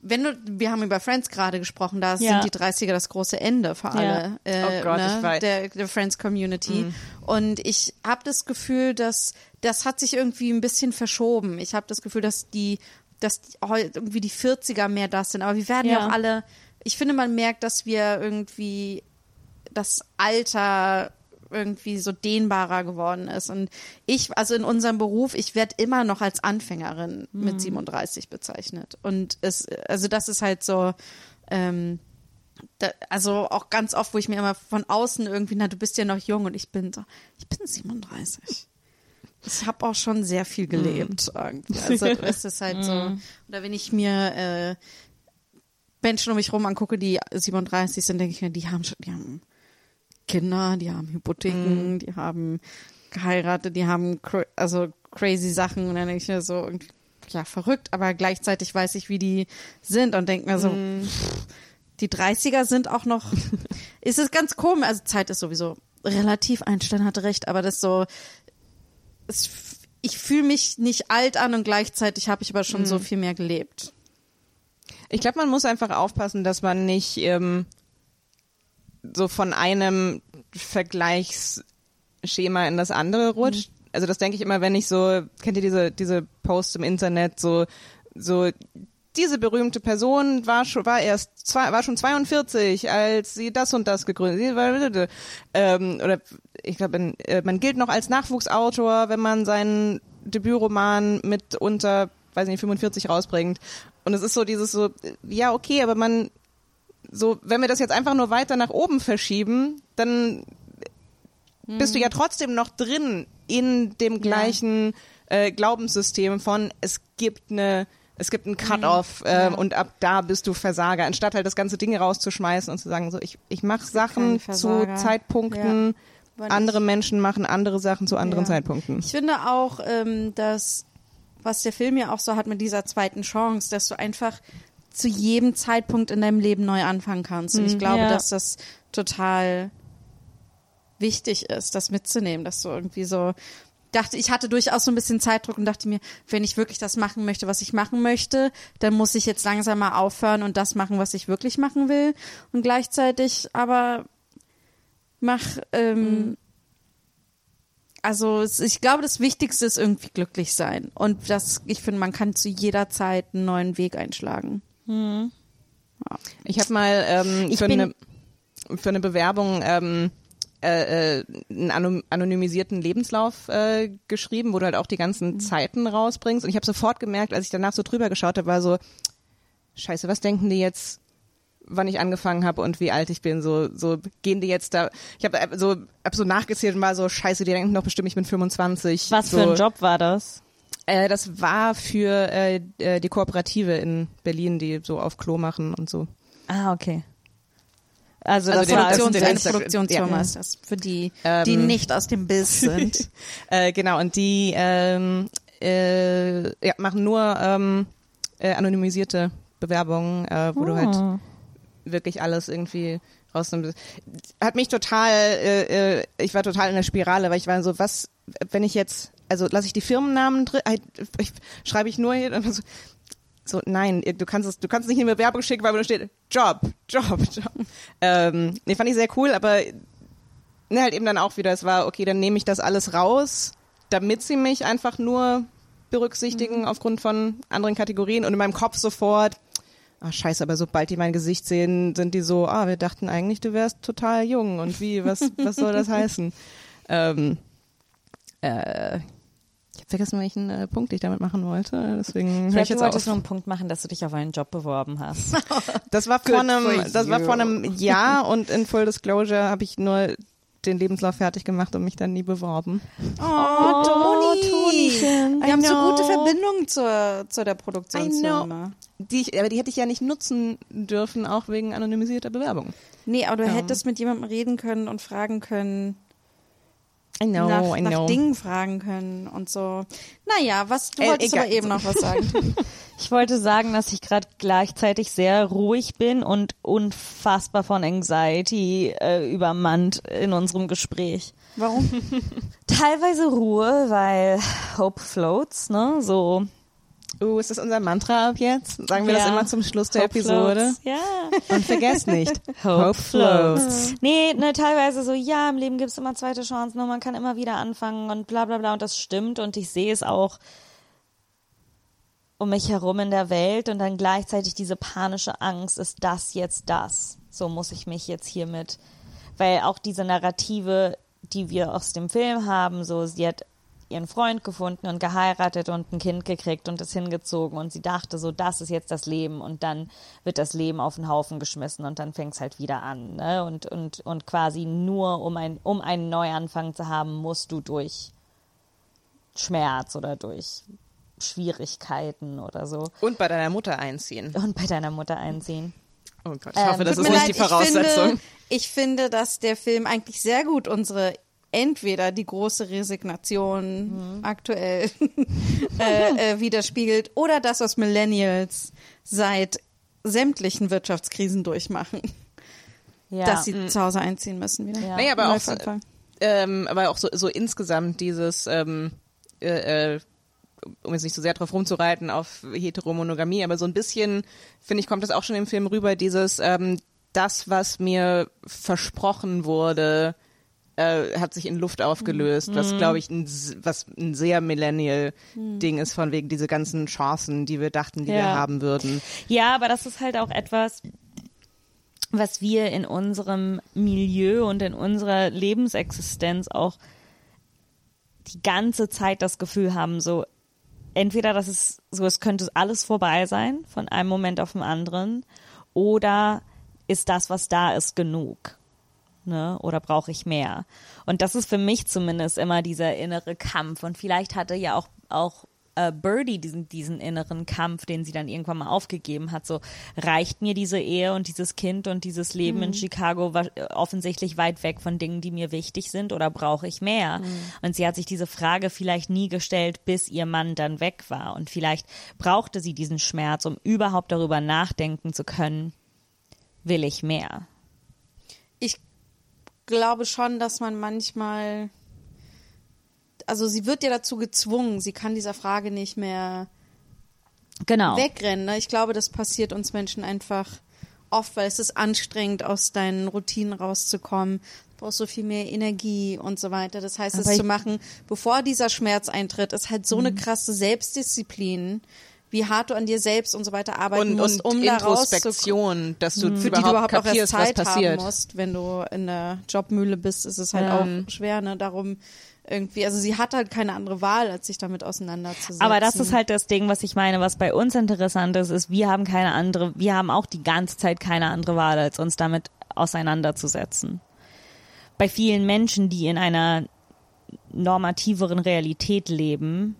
wenn du, wir haben über Friends gerade gesprochen, da Ja. sind die 30er das große Ende für alle äh, Oh Gott, ne, der, der Friends Community. Und ich habe das Gefühl, dass das hat sich irgendwie ein bisschen verschoben. Ich habe das Gefühl, dass die, dass die, irgendwie die 40er mehr das sind. Aber wir werden ja. Ja. auch alle, ich finde, man merkt, dass wir irgendwie das Alter irgendwie so dehnbarer geworden ist. Und ich, also in unserem Beruf, ich werde immer noch als Anfängerin mit 37 bezeichnet. Und es, also das ist halt so, ähm, da, also auch ganz oft, wo ich mir immer von außen irgendwie, na, du bist ja noch jung und ich bin so, ich bin 37. Ich habe auch schon sehr viel gelebt. irgendwie. Also es ist halt so. Oder wenn ich mir äh, Menschen um mich rum angucke, die 37 sind, denke ich mir, die haben schon, die haben Kinder, die haben Hypotheken, die haben geheiratet, die haben cra also crazy Sachen und dann denke ich mir so, ja, verrückt, aber gleichzeitig weiß ich, wie die sind und denke mir so, pff, die 30er sind auch noch, ist es ganz komisch, also Zeit ist sowieso relativ, Einstein hatte recht, aber das so, es, ich fühle mich nicht alt an und gleichzeitig habe ich aber schon so viel mehr gelebt. Ich glaube, man muss einfach aufpassen, dass man nicht ähm, so von einem Vergleichsschema in das andere rutscht. Also das denke ich immer, wenn ich so, kennt ihr diese, diese Posts im Internet, so, so, diese berühmte Person war schon, war erst zwei, war schon 42, als sie das und das gegründet, war, ähm, oder ich glaube, äh, man gilt noch als Nachwuchsautor, wenn man seinen Debütroman mit unter, weiß nicht, 45 rausbringt. Und es ist so dieses so, ja, okay, aber man, so, wenn wir das jetzt einfach nur weiter nach oben verschieben, dann bist du ja trotzdem noch drin in dem gleichen äh, Glaubenssystem von, es gibt eine, es gibt einen Cut-off äh, und ab da bist du Versager, anstatt halt das ganze Ding rauszuschmeißen und zu sagen, so ich, ich mache Sachen zu. Zeitpunkten, Weil andere Menschen machen andere Sachen zu anderen Ja. Zeitpunkten. Ich finde auch, ähm, dass was der Film ja auch so hat mit dieser zweiten Chance, dass du einfach zu jedem Zeitpunkt in deinem Leben neu anfangen kannst. Und ich glaube, ja. dass das total wichtig ist, das mitzunehmen, dass du irgendwie so dachte, ich hatte durchaus so ein bisschen Zeitdruck und dachte mir, wenn ich wirklich das machen möchte, was ich machen möchte, dann muss ich jetzt langsam mal aufhören und das machen, was ich wirklich machen will. Und gleichzeitig aber mach, ähm, also es, ich glaube, das Wichtigste ist irgendwie glücklich sein. Und das, ich finde, man kann zu jeder Zeit einen neuen Weg einschlagen. Ich habe mal ähm, für, eine, für eine Bewerbung ähm, äh, äh, einen anonymisierten Lebenslauf äh, geschrieben, wo du halt auch die ganzen Zeiten rausbringst. Und ich habe sofort gemerkt, als ich danach so drüber geschaut habe, war so, scheiße, was denken die jetzt, wann ich angefangen habe und wie alt ich bin? So, so gehen die jetzt da. Ich habe so, hab so nachgezählt und war so, scheiße, die denken doch bestimmt, ich bin 25. Was so. für ein Job war das? Äh, das war für äh, äh, die Kooperative in Berlin, die so auf Klo machen und so. Ah, okay. Also, Also das war Produktions den eine Produktionsfirma ja. ist das, für die, Ähm, die nicht aus dem Biss sind. Äh, genau, und die ähm, äh, ja, machen nur ähm, äh, anonymisierte Bewerbungen, äh, wo du halt Oh. wirklich alles irgendwie rausnimmst. Hat mich total, äh, äh, ich war total in der Spirale, weil ich war so, was, wenn ich jetzt, also lasse ich die Firmennamen drin, ich, schreibe ich nur hier, so, so, nein, du kannst es, du kannst nicht eine Bewerbung schicken, weil da steht Job, Job, Job. ähm, nee, fand ich sehr cool, aber ne, halt eben dann auch wieder, es war, okay, dann nehme ich das alles raus, damit sie mich einfach nur berücksichtigen aufgrund von anderen Kategorien und in meinem Kopf sofort, ah scheiße, aber sobald die mein Gesicht sehen, sind die so, ah, wir dachten eigentlich, du wärst total jung und wie, was, was soll das heißen? Ähm, äh, vergessen, welchen äh, Punkt ich damit machen wollte, deswegen Ich ich du jetzt wolltest auf. nur einen Punkt machen, dass du dich auf einen Job beworben hast. Das war vor einem, das war vor einem Jahr und in Full Disclosure habe ich nur den Lebenslauf fertig gemacht und mich dann nie beworben. Oh, Toni. Tonichen. Wir haben so gute Verbindungen zur, zu der Produktionsfirma. Die ich, aber die hätte ich ja nicht nutzen dürfen, auch wegen anonymisierter Bewerbung. Nee, aber du Ja. hättest mit jemandem reden können und fragen können, I know, nach, I nach know. Dingen fragen können und so. Naja, was, du Äh, wolltest egal. aber eben noch was sagen. Ich wollte sagen, dass ich gerade gleichzeitig sehr ruhig bin und unfassbar von Anxiety äh, übermannt in unserem Gespräch. Warum? Teilweise Ruhe, weil Hope floats, ne? So. Uh, ist das unser Mantra ab jetzt? Sagen wir das Ja. immer zum Schluss der Hope Episode? floats. Ja. Und vergesst nicht, Hope floats. floats. Nee, ne, teilweise so, ja, im Leben gibt's immer zweite Chancen und man kann immer wieder anfangen und bla bla bla und das stimmt und ich sehe es auch um mich herum in der Welt und dann gleichzeitig diese panische Angst, ist das jetzt das? So muss ich mich jetzt hiermit, weil auch diese Narrative, die wir aus dem Film haben, so sie hat ihren Freund gefunden und geheiratet und ein Kind gekriegt und ist hingezogen und sie dachte so, das ist jetzt das Leben und dann wird das Leben auf den Haufen geschmissen und dann fängt es halt wieder an, ne? Und, und, und quasi nur um, ein, um einen Neuanfang zu haben, musst du durch Schmerz oder durch Schwierigkeiten oder so Und bei deiner Mutter einziehen. und bei deiner Mutter einziehen. Oh Gott, ich hoffe, Ähm, das ist nicht leid, die Voraussetzung. Ich finde, ich finde, dass der Film eigentlich sehr gut unsere entweder die große Resignation Mhm. aktuell äh, äh, widerspiegelt oder das, was Millennials seit sämtlichen Wirtschaftskrisen durchmachen, Ja. dass sie zu Hause einziehen müssen wieder. Ja. Nee, aber auch, ähm, aber auch so, so insgesamt dieses, ähm, äh, äh, um jetzt nicht so sehr drauf rumzureiten auf Heteromonogamie, aber so ein bisschen, finde ich, kommt das auch schon im Film rüber, dieses, ähm, das, was mir versprochen wurde, äh, hat sich in Luft aufgelöst, was glaube ich ein, was ein sehr Millennial-Ding ist von wegen diese ganzen Chancen, die wir dachten, die wir Ja. haben würden. Ja, aber das ist halt auch etwas, was wir in unserem Milieu und in unserer Lebensexistenz auch die ganze Zeit das Gefühl haben, so entweder das ist so, es könnte alles vorbei sein von einem Moment auf den anderen oder ist das, was da ist, genug? Ne? Oder brauche ich mehr? Und das ist für mich zumindest immer dieser innere Kampf. Und vielleicht hatte ja auch, auch äh, Birdie diesen, diesen inneren Kampf, den sie dann irgendwann mal aufgegeben hat. So, reicht mir diese Ehe und dieses Kind und dieses Leben in Chicago offensichtlich weit weg von Dingen, die mir wichtig sind oder brauche ich mehr? Und sie hat sich diese Frage vielleicht nie gestellt, bis ihr Mann dann weg war. Und vielleicht brauchte sie diesen Schmerz, um überhaupt darüber nachdenken zu können, will ich mehr? Ich glaube schon, dass man manchmal, also sie wird ja dazu gezwungen, sie kann dieser Frage nicht mehr Genau. wegrennen. Ne? Ich glaube, das passiert uns Menschen einfach oft, weil es ist anstrengend, aus deinen Routinen rauszukommen. Du brauchst so viel mehr Energie und so weiter. Das heißt, Aber es Mhm. zu machen, bevor dieser Schmerz eintritt, ist halt so eine krasse Selbstdisziplin, wie hart du an dir selbst und so weiter arbeiten Und, musst, und um da rauszukommen Introspektion, dass du für die überhaupt du überhaupt auch kapierst, erst Zeit haben musst, wenn du in der Jobmühle bist, ist es halt Ja. auch schwer, ne? Darum irgendwie, also sie hat halt keine andere Wahl, als sich damit auseinanderzusetzen. Aber das ist halt das Ding, was ich meine, was bei uns interessant ist, ist, wir haben keine andere, wir haben auch die ganze Zeit keine andere Wahl, als uns damit auseinanderzusetzen. Bei vielen Menschen, die in einer normativeren Realität leben,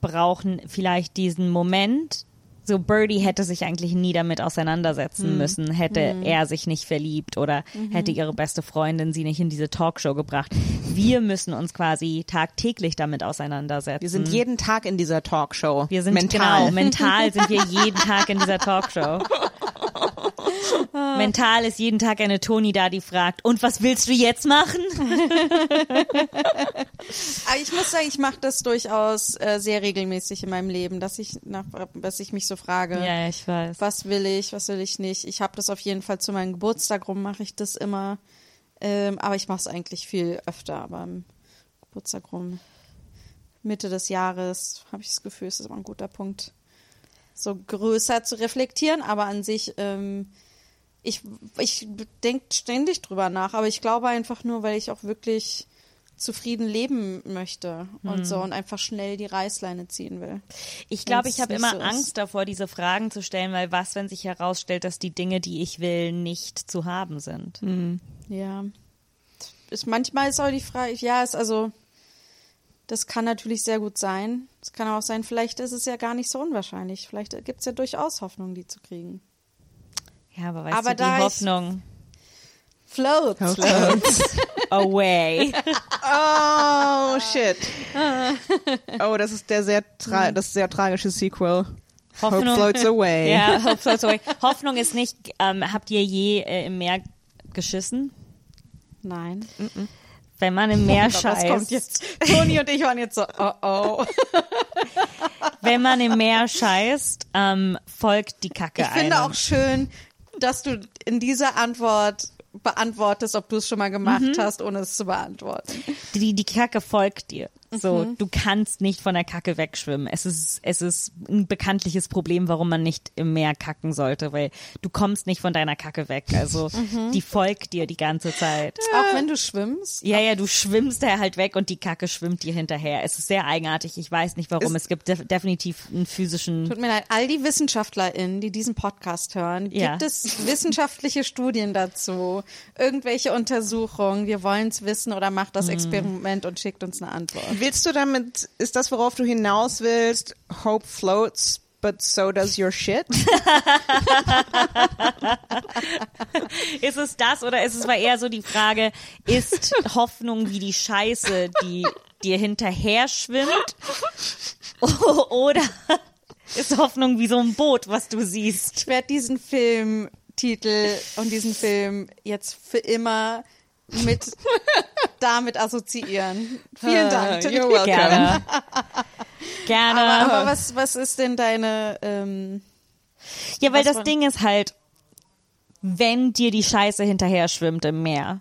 brauchen vielleicht diesen Moment. So Birdie hätte sich eigentlich nie damit auseinandersetzen müssen, hätte er sich nicht verliebt oder hätte ihre beste Freundin sie nicht in diese Talkshow gebracht. Wir müssen uns quasi tagtäglich damit auseinandersetzen. Wir sind jeden Tag in dieser Talkshow. Mhm. Wir sind mental. genau mental sind wir jeden Tag in dieser Talkshow. Mental ist jeden Tag eine Toni da, die fragt: Und was willst du jetzt machen? Aber ich muss sagen, ich mache das durchaus äh, sehr regelmäßig in meinem Leben, dass ich nach, dass ich mich so frage, Ja, ich weiß. was will ich, was will ich nicht. Ich habe das auf jeden Fall zu meinem Geburtstag rum, mache ich das immer. Ähm, aber ich mache es eigentlich viel öfter, aber am Geburtstag rum, Mitte des Jahres, habe ich das Gefühl, es ist immer ein guter Punkt, so größer zu reflektieren. Aber an sich, ähm, ich, ich denke ständig drüber nach, aber ich glaube einfach nur, weil ich auch wirklich zufrieden leben möchte und so und einfach schnell die Reißleine ziehen will. Ich glaube, ich habe immer so. Angst davor, diese Fragen zu stellen, weil was, wenn sich herausstellt, dass die Dinge, die ich will, nicht zu haben sind? Ja. Ist, manchmal ist auch die Frage, ja, ist also, das kann natürlich sehr gut sein. Es kann auch sein, vielleicht ist es ja gar nicht so unwahrscheinlich. Vielleicht gibt es ja durchaus Hoffnung, die zu kriegen. Ja, aber weißt Aber du, die Hoffnung Float. away. Oh shit. Oh, das ist der sehr tra das sehr tragische Sequel. Hope floats away. Ja, Hope floats away. Hoffnung ist nicht, ähm, habt ihr je äh, im Meer geschissen? Nein. Wenn man im Meer Was kommt scheißt, jetzt? Toni und ich waren jetzt so, oh oh. wenn man im Meer scheißt, ähm, folgt die Kacke Ich finde einem. auch schön, dass du in dieser Antwort beantwortest, ob du es schon mal gemacht Mhm. hast, ohne es zu beantworten. die, die Kacke folgt dir. So, Mhm. du kannst nicht von der Kacke wegschwimmen. Es ist, es ist ein bekanntliches Problem, warum man nicht im Meer kacken sollte, weil du kommst nicht von deiner Kacke weg. Also, Mhm. die folgt dir die ganze Zeit. Auch wenn du schwimmst. Ja, ja, du schwimmst da halt weg und die Kacke schwimmt dir hinterher. Es ist sehr eigenartig. Ich weiß nicht warum. Es, gibt def definitiv einen physischen. Tut mir leid, all die WissenschaftlerInnen, die diesen Podcast hören, Ja. gibt es wissenschaftliche Studien dazu? Irgendwelche Untersuchungen? Wir wollen es wissen oder macht das Experiment und schickt uns eine Antwort. Willst du damit, ist das, worauf du hinaus willst? Hope floats, but so does your shit? Ist es das oder ist es mal eher so die Frage, ist Hoffnung wie die Scheiße, die dir hinterher schwimmt? Oder ist Hoffnung wie so ein Boot, was du siehst? Ich werde diesen Filmtitel und diesen Film jetzt für immer mit damit assoziieren. Vielen Dank. Ah, You're welcome. Gerne. Gerne. Aber, aber was, was ist denn deine, ähm, ja, weil das Ding ist halt, wenn dir die Scheiße hinterher schwimmt im Meer,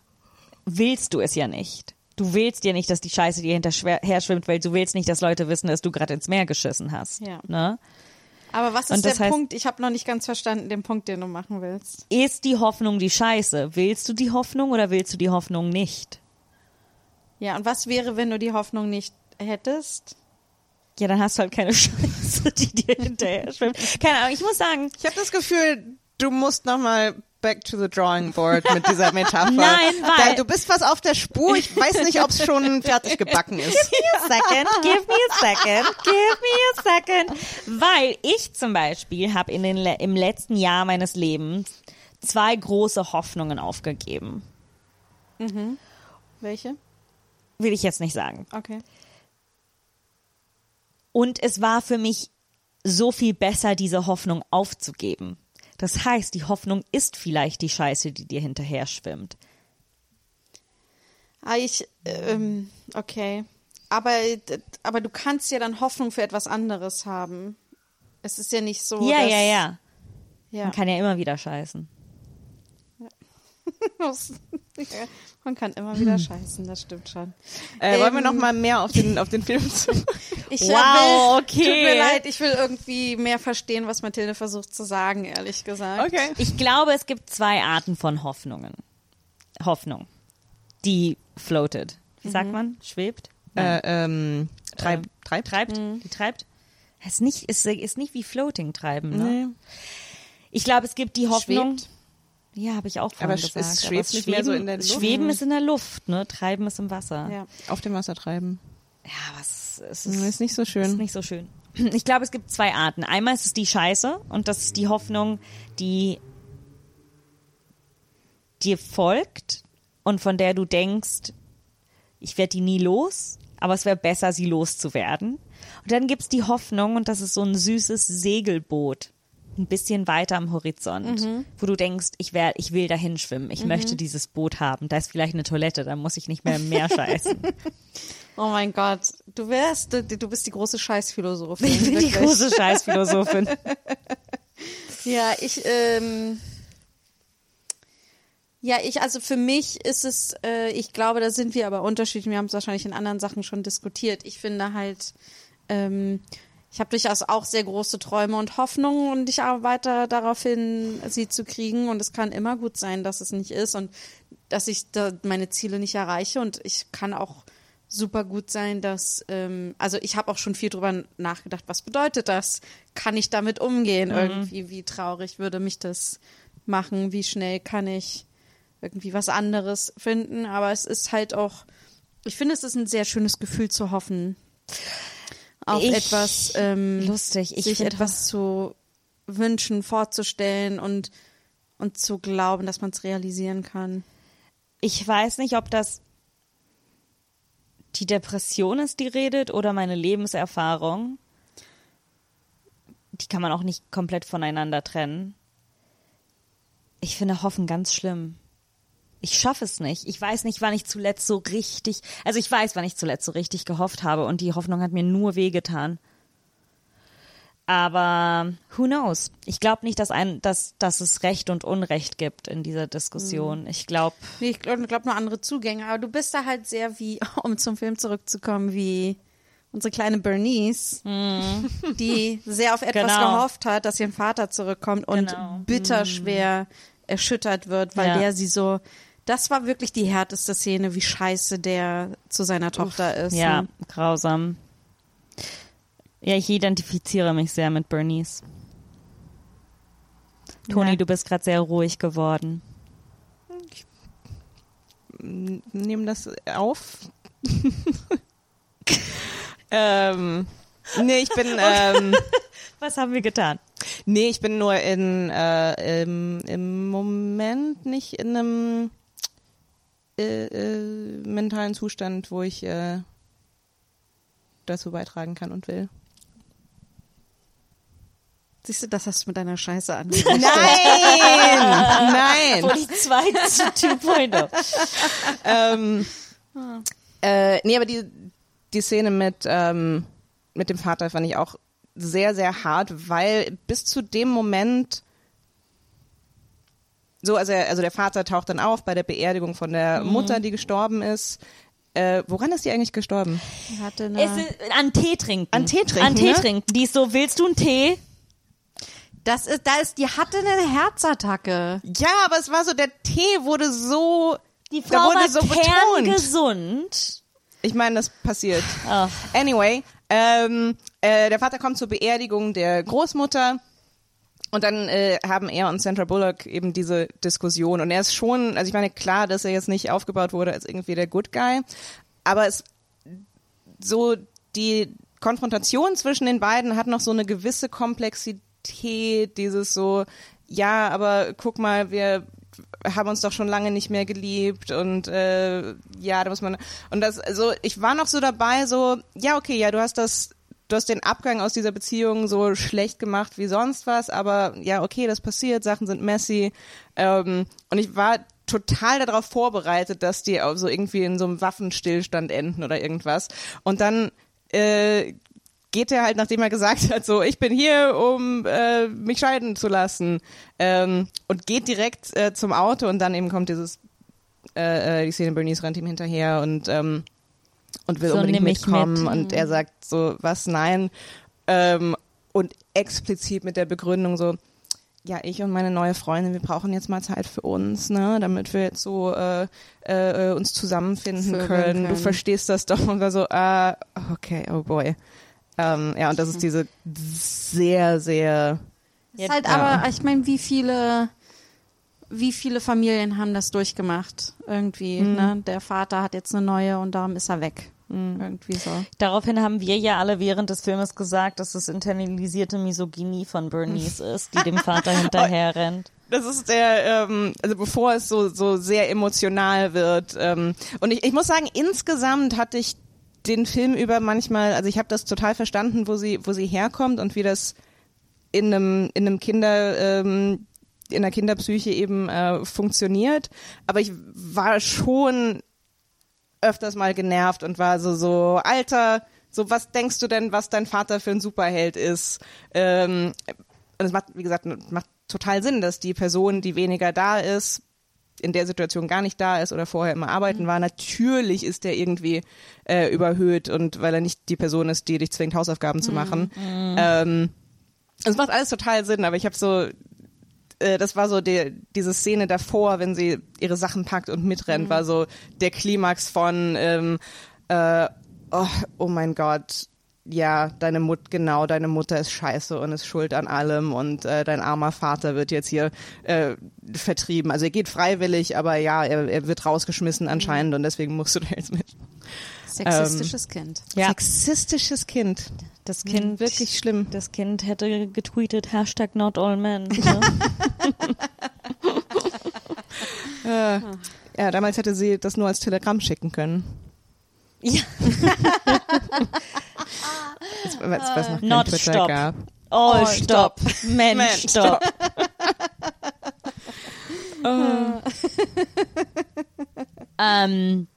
willst du es ja nicht. Du willst ja nicht, dass die Scheiße dir hinterher schwimmt, weil du willst nicht, dass Leute wissen, dass du gerade ins Meer geschissen hast. Ja. Ne? Aber was Und ist der heißt- Punkt? Ich habe noch nicht ganz verstanden, den Punkt, den du machen willst. Ist die Hoffnung die Scheiße? Willst du die Hoffnung oder willst du die Hoffnung nicht? Ja, und was wäre, wenn du die Hoffnung nicht hättest? Ja, dann hast du halt keine Scheiße, die dir hinterher schwimmt. Keine Ahnung, ich muss sagen, Ich habe das Gefühl, du musst nochmal back to the drawing board mit dieser Metapher. Nein, weil- Da, du bist was auf der Spur. Ich weiß nicht, ob es schon fertig gebacken ist. second, give me a second, give me a second. Weil ich zum Beispiel habe in den le im letzten Jahr meines Lebens zwei große Hoffnungen aufgegeben. Welche? Will ich jetzt nicht sagen. Okay. Und es war für mich so viel besser, diese Hoffnung aufzugeben. Das heißt, die Hoffnung ist vielleicht die Scheiße, die dir hinterher schwimmt. Ah, ich, ähm, okay. Aber, aber du kannst ja dann Hoffnung für etwas anderes haben. Es ist ja nicht so. ja, ja, ja. ja. Man kann ja immer wieder scheißen. Man kann immer wieder scheißen, das stimmt schon. Äh, wollen wir Ähm, noch mal mehr auf den, auf den Film zu? Ich Wow, will, okay. Tut mir leid, ich will irgendwie mehr verstehen, was Mathilde versucht zu sagen, ehrlich gesagt. Okay. Ich glaube, es gibt zwei Arten von Hoffnungen. Hoffnung. Die floated. Wie sagt man? Schwebt? Äh, ähm, treib, Äh, treib, Treibt? Die treibt? Ist nicht, ist, ist nicht wie Floating treiben, ne? Nee. Ich glaube, es gibt die Hoffnung. Schwebt? Ja, habe ich auch vorhin Aber es gesagt. schwebt nicht mehr so in der Luft? Schweben ist in der Luft, ne? Treiben ist im Wasser. Ja. Auf dem Wasser treiben. Ja, was es ist, ist nicht so ist schön. nicht so schön. Ich glaube, es gibt zwei Arten. Einmal ist es die Scheiße und das ist die Hoffnung, die dir folgt und von der du denkst, ich werde die nie los, aber es wäre besser, sie loszuwerden. Und dann gibt's die Hoffnung und das ist so ein süßes Segelboot, ein bisschen weiter am Horizont, wo du denkst, ich, wär, ich will dahin schwimmen, ich möchte dieses Boot haben. Da ist vielleicht eine Toilette, da muss ich nicht mehr im Meer scheißen. Oh mein Gott, du wärst, du, du bist die große Scheißphilosophin. Ich bin die wirklich. große Scheißphilosophin. Ja, ich, ähm, ja, ich, also für mich ist es, äh, ich glaube, da sind wir aber unterschiedlich. Wir haben es wahrscheinlich in anderen Sachen schon diskutiert. Ich finde halt, ähm, ich habe durchaus auch sehr große Träume und Hoffnungen und ich arbeite darauf hin, sie zu kriegen. Und es kann immer gut sein, dass es nicht ist und dass ich da meine Ziele nicht erreiche. Und ich kann auch super gut sein, dass, ähm, also ich habe auch schon viel drüber nachgedacht, was bedeutet das? Kann ich damit umgehen? Irgendwie, wie traurig würde mich das machen? Wie schnell kann ich irgendwie was anderes finden? Aber es ist halt auch, ich finde, es ist ein sehr schönes Gefühl zu hoffen. Auf Ich- etwas, ähm, Lustig. Ich sich etwas zu wünschen, vorzustellen und, und zu glauben, dass man es realisieren kann. Ich weiß nicht, ob das die Depression ist, die redet, oder meine Lebenserfahrung. Die kann man auch nicht komplett voneinander trennen. Ich finde Hoffen ganz schlimm. Ich schaffe es nicht. Ich weiß nicht, wann ich zuletzt so richtig, also ich weiß, wann ich zuletzt so richtig gehofft habe und die Hoffnung hat mir nur wehgetan. Aber who knows? Ich glaube nicht, dass, ein, dass, dass es Recht und Unrecht gibt in dieser Diskussion. Ich glaube, Nee, ich glaube glaub nur andere Zugänge, aber du bist da halt sehr wie, um zum Film zurückzukommen, wie unsere kleine Bernice, die sehr auf etwas Mhm. Genau. gehofft hat, dass ihr Vater zurückkommt und Genau. bitter schwer erschüttert wird, weil Ja. der sie so, das war wirklich die härteste Szene, wie scheiße der zu seiner Tochter ist. Ja, ne? grausam. Ja, ich identifiziere mich sehr mit Bernice. Toni, Ja. du bist gerade sehr ruhig geworden. Nehmen das auf. ähm, nee, ich bin, ähm, Was haben wir getan? nee, ich bin nur in, äh, im, im Moment nicht in einem äh, äh, mentalen Zustand, wo ich äh, dazu beitragen kann und will. Siehst du, das hast du mit deiner Scheiße an. Nein! Nein! Wo die zwei zu 2.0. ähm, äh, nee, aber die, die Szene mit, ähm, mit dem Vater fand ich auch sehr, sehr hart, weil bis zu dem Moment so, also, er, also der Vater taucht dann auf bei der Beerdigung von der Mutter, die gestorben ist. Äh, woran ist die eigentlich gestorben? Die hatte Es eine, ist, an Tee trinken. An Tee trinken, An Tee ne? trinken. Die ist so, willst du einen Tee? das ist, da ist, die hatte eine Herzattacke. Ja, aber es war so, der Tee wurde so, Die da Frau wurde war so betont. kerngesund. Ich meine, das passiert. Ach. Anyway, ähm, äh, der Vater kommt zur Beerdigung der Großmutter und dann äh, haben er und Sandra Bullock eben diese Diskussion. Und er ist schon, also ich meine, klar, dass er jetzt nicht aufgebaut wurde als irgendwie der Good Guy, aber es so die Konfrontation zwischen den beiden hat noch so eine gewisse Komplexität, dieses so, ja, aber guck mal, wir haben uns doch schon lange nicht mehr geliebt und äh, ja, da muss man und das also ich war noch so dabei so ja okay ja du hast das du hast den Abgang aus dieser Beziehung so schlecht gemacht wie sonst was aber ja okay das passiert Sachen sind messy. Ähm, und ich war total darauf vorbereitet dass die auch so irgendwie in so einem Waffenstillstand enden oder irgendwas. Und dann äh, geht er halt, nachdem er gesagt hat, so, ich bin hier, um äh, mich scheiden zu lassen, ähm, und geht direkt äh, zum Auto und dann eben kommt dieses, äh, äh, die Szene, Bernice rennt ihm hinterher und, ähm, und will So, unbedingt mitkommen mit. und er sagt so, was, nein, ähm, und explizit mit der Begründung so, ja, ich und meine neue Freundin, wir brauchen jetzt mal Zeit für uns, ne, damit wir jetzt so äh, äh, uns zusammenfinden Vögeln können. Du können. verstehst das doch und war so, ah, okay, oh boy. Ähm, ja, und das ist diese sehr, sehr Ist halt Ja. aber, ich meine, wie viele, wie viele Familien haben das durchgemacht? Irgendwie, ne? Der Vater hat jetzt eine neue und darum ist er weg. Irgendwie so. Daraufhin haben wir ja alle während des Filmes gesagt, dass es internalisierte Misogynie von Bernice ist, die dem Vater hinterher rennt. das ist der, ähm, also bevor es so, so sehr emotional wird. Ähm, und ich, ich muss sagen, insgesamt hatte ich den Film über manchmal, also ich habe das total verstanden, wo sie, wo sie herkommt und wie das in einem, in einem Kinder, ähm, in der Kinderpsyche eben äh, funktioniert. Aber ich war schon öfters mal genervt und war so, so, Alter, so was denkst du denn, was dein Vater für ein Superheld ist? Ähm, und es macht, wie gesagt, macht total Sinn, dass die Person, die weniger da ist, in der Situation gar nicht da ist oder vorher immer arbeiten war, natürlich ist der irgendwie äh, überhöht und weil er nicht die Person ist, die dich zwingt, Hausaufgaben zu machen. Ähm, es macht alles total Sinn, aber ich habe so, äh, das war so die, diese Szene davor, wenn sie ihre Sachen packt und mitrennt, war so der Klimax von, ähm, äh, oh, oh mein Gott, ja, deine Mut, genau, deine Mutter ist scheiße und ist schuld an allem und äh, dein armer Vater wird jetzt hier äh, vertrieben. Also er geht freiwillig, aber ja, er, er wird rausgeschmissen anscheinend und deswegen musst du da jetzt mit. Sexistisches Kind. Ja. Sexistisches Kind. Das Kind, Wirklich schlimm. das Kind hätte getweetet, Hashtag not all men. Ne? Äh, ja, damals hätte sie das nur als Telegramm schicken können. ja. Jetzt, weil es was noch Not Twitter stop. gab. All All stop. Men, Men, stop. ähm,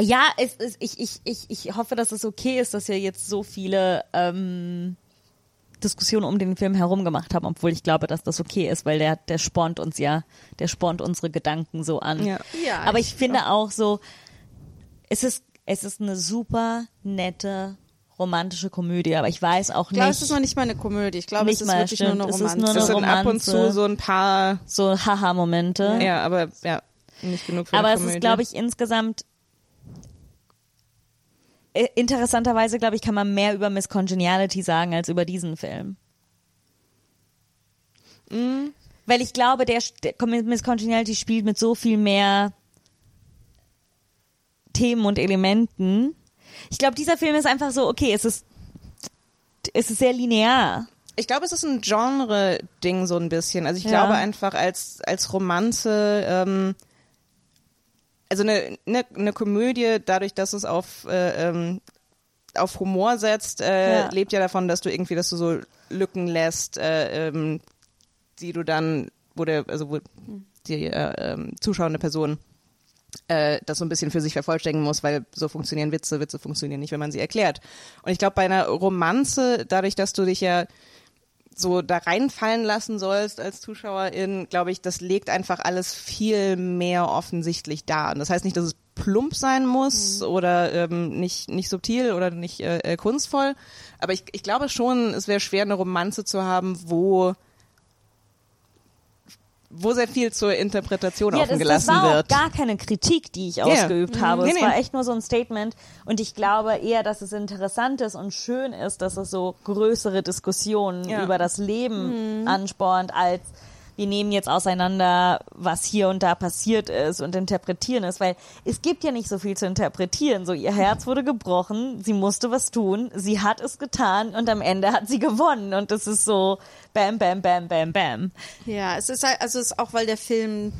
ja, es ist, ich, ich, ich, ich hoffe, dass es okay ist, dass wir jetzt so viele ähm, Diskussionen um den Film herum gemacht haben, obwohl ich glaube, dass das okay ist, weil der, der spornt uns ja, der spornt unsere Gedanken so an. Ja. Ja, Aber ich finde auch so, es ist, es ist eine super nette romantische Komödie, aber ich weiß auch Ich glaube, nicht, es ist noch nicht mal eine Komödie. Ich glaube, Nicht es ist mal, wirklich stimmt. nur eine Es ist Romanze. nur Es eine sind ab und Romanze. zu so ein paar, so Haha-Momente. ja, aber ja, nicht genug für Aber eine es ist, glaube ich, insgesamt interessanterweise, glaube ich, kann man mehr über Miss Congeniality sagen als über diesen Film. Mhm. Weil ich glaube, der, der Miss Congeniality spielt mit so viel mehr Themen und Elementen. Ich glaube, dieser Film ist einfach so, okay, es ist, es ist sehr linear. Ich glaube, es ist ein Genre-Ding so ein bisschen. Also ich Ja. glaube einfach als, als Romanze, ähm, also eine, eine, eine Komödie, dadurch, dass es auf äh, ähm, auf Humor setzt, äh, Ja. lebt ja davon, dass du irgendwie, dass du so Lücken lässt, äh, ähm, die du dann, wo der, also wo die äh, ähm, zuschauende Person äh, das so ein bisschen für sich vervollständigen muss, weil so funktionieren Witze, Witze funktionieren nicht, wenn man sie erklärt. Und ich glaube, bei einer Romanze, dadurch, dass du dich ja so da reinfallen lassen sollst als Zuschauerin, glaube ich, das legt einfach alles viel mehr offensichtlich da. Und das heißt nicht, dass es plump sein muss oder ähm, nicht, nicht subtil oder nicht äh, äh, kunstvoll, aber ich, ich glaube schon, es wäre schwer, eine Romanze zu haben, wo wo sehr viel zur Interpretation Ja, offen das, das gelassen war wird. auch gar keine Kritik, die ich Ja. ausgeübt habe. Nee, es nee. war echt nur so ein Statement. Und ich glaube eher, dass es interessant ist und schön ist, dass es so größere Diskussionen Ja. über das Leben anspornt, als wir nehmen jetzt auseinander, was hier und da passiert ist und interpretieren es, weil es gibt ja nicht so viel zu interpretieren. So, ihr Herz wurde gebrochen, sie musste was tun, sie hat es getan und am Ende hat sie gewonnen. Und es ist so bam, bam, bam, bam, bam. Ja, es ist halt, also es ist auch, weil der Film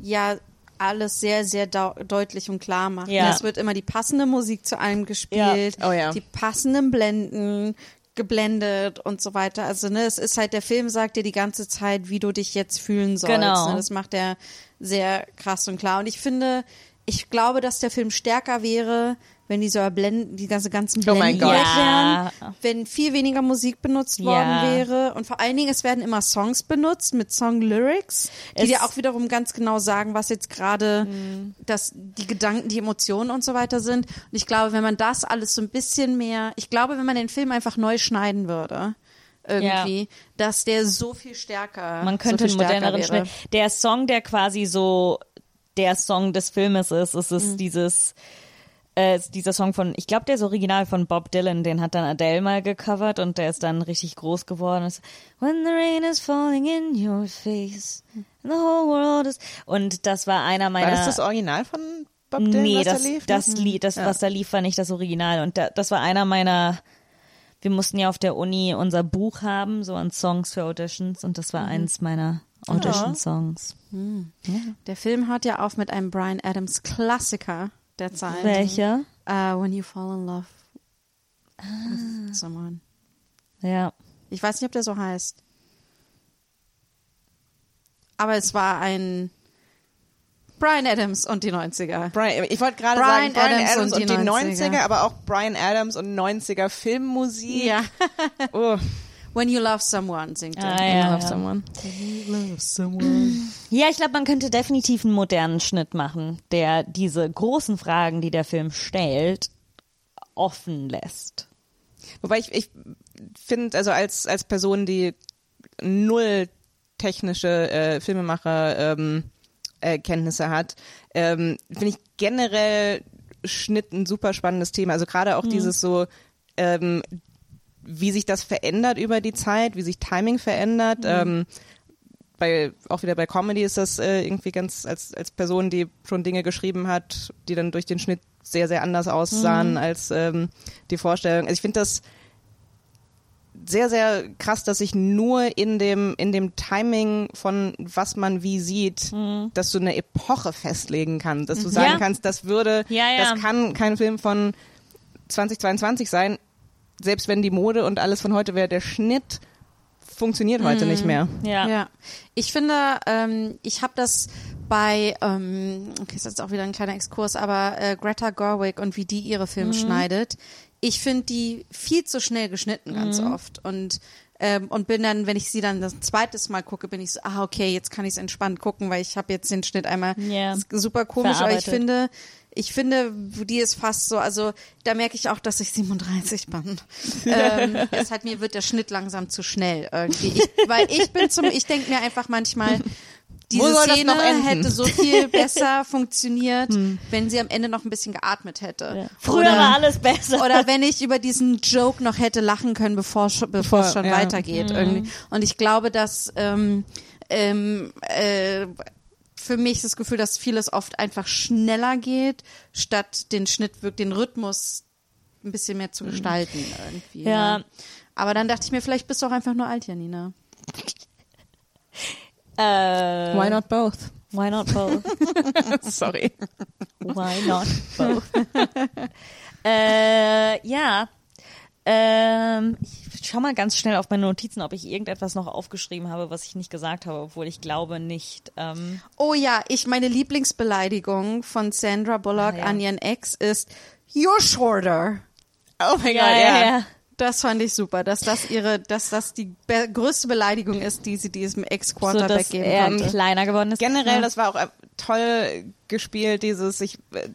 ja alles sehr, sehr deutlich und klar macht. Ja. Es wird immer die passende Musik zu allem gespielt, Ja. Oh ja. die passenden Blenden geblendet und so weiter. Also ne, es ist halt, der Film sagt dir die ganze Zeit, wie du dich jetzt fühlen sollst. Genau. Ne? Das macht er sehr krass und klar. Und ich finde, ich glaube, dass der Film stärker wäre, wenn die so Blenden, die ganze ganzen Oh mein Blenden Gott. Ja. wären, wenn viel weniger Musik benutzt Ja. worden wäre und vor allen Dingen es werden immer Songs benutzt mit Song Lyrics, die Es- dir auch wiederum ganz genau sagen, was jetzt gerade Mhm. das die Gedanken, die Emotionen und so weiter sind. Und ich glaube, wenn man das alles so ein bisschen mehr, ich glaube, wenn man den Film einfach neu schneiden würde, irgendwie, dass der so viel stärker, Man könnte so viel einen moderneren. Schnitt. Der Song, der quasi so der Song des Filmes ist, es ist Mhm. dieses äh, ist dieser Song von, ich glaube, der ist original von Bob Dylan, den hat dann Adele mal gecovert und der ist dann richtig groß geworden. Es- When the rain is falling in your face and the whole world is und das war einer meiner War das das Original von Bob Dylan, Nee, was das, da lief? das ne? Lied, das, Ja. was da lief, war nicht das Original. Und da, das war einer meiner, wir mussten ja auf der Uni unser Buch haben, so an Songs für Auditions, und das war Mhm. eins meiner Audition-Songs. Der Film hört ja auf mit einem Brian Adams Klassiker der Zeit. Welcher? Uh, when you fall in love Ah. with someone. Ja. Ich weiß nicht, ob der so heißt. Aber es war ein Brian Adams und die 90er. Brian, ich wollte gerade Brian sagen, Brian Adams Adams, und und die die 90er. 90er, aber auch Brian Adams und 90er Filmmusik. Ja. Oh. When you love someone singt er. Ah, I ja, love ja. someone. Ja, ich glaube, man könnte definitiv einen modernen Schnitt machen, der diese großen Fragen, die der Film stellt, offen lässt. Wobei ich, ich finde, also als, als Person, die null technische äh, Filmemacher ähm, äh, Kenntnisse hat, ähm, finde ich generell Schnitt ein super spannendes Thema. Also gerade auch dieses so, ähm, wie sich das verändert über die Zeit, wie sich Timing verändert. Ähm, bei, auch wieder bei Comedy ist das äh, irgendwie ganz, als, als Person, die schon Dinge geschrieben hat, die dann durch den Schnitt sehr, sehr anders aussahen als ähm, die Vorstellung. Also ich finde das sehr, sehr krass, dass sich nur in dem, in dem Timing von was man wie sieht, dass du eine Epoche festlegen kannst, dass du sagen Ja. kannst, das würde, Ja, ja. das kann kein Film von 2022 sein, selbst wenn die Mode und alles von heute wäre, der Schnitt funktioniert heute nicht mehr. Ja. Ja. Ich finde, ähm, ich habe das bei, ähm, okay, ist jetzt auch wieder ein kleiner Exkurs, aber äh, Greta Gerwig und wie die ihre Filme schneidet, ich finde die viel zu schnell geschnitten ganz oft und ähm, und bin dann, wenn ich sie dann das zweites Mal gucke, bin ich so, ah okay, jetzt kann ich es entspannt gucken, weil ich habe jetzt den Schnitt einmal Ja. ist super komisch, aber ich finde, ich finde, die ist fast so, also da merke ich auch, dass ich 37 bin. ähm, es hat mir wird der Schnitt langsam zu schnell irgendwie. Ich, weil ich bin zum, ich denke mir einfach manchmal, diese Szene hätte so viel besser funktioniert, wenn sie am Ende noch ein bisschen geatmet hätte. Früher Oder- war alles besser. oder wenn ich über diesen Joke noch hätte lachen können, bevor bevor es schon ja. weitergeht irgendwie. Und ich glaube, dass ähm, ähm, äh, für mich das Gefühl, dass vieles oft einfach schneller geht, statt den Schnitt wirklich den Rhythmus ein bisschen mehr zu gestalten irgendwie. Ja. Aber dann dachte ich mir, vielleicht bist du auch einfach nur alt, Janina. äh, Why not both? Why not both? Sorry. Why not both? äh, ja, Ähm, ich schau mal ganz schnell auf meine Notizen, ob ich irgendetwas noch aufgeschrieben habe, was ich nicht gesagt habe, obwohl ich glaube nicht. Ähm, Oh ja, ich meine Lieblingsbeleidigung von Sandra Bullock Ah, ja. an ihren Ex ist You're shorter. Oh mein ja, Gott, ja, ja. ja. Das fand ich super, dass das ihre, dass das die be größte Beleidigung ist, die sie diesem So, Ex-Quarterback dass geben er konnte. kleiner geworden ist. Generell, das war auch äh, toll gespielt, dieses, ich, äh,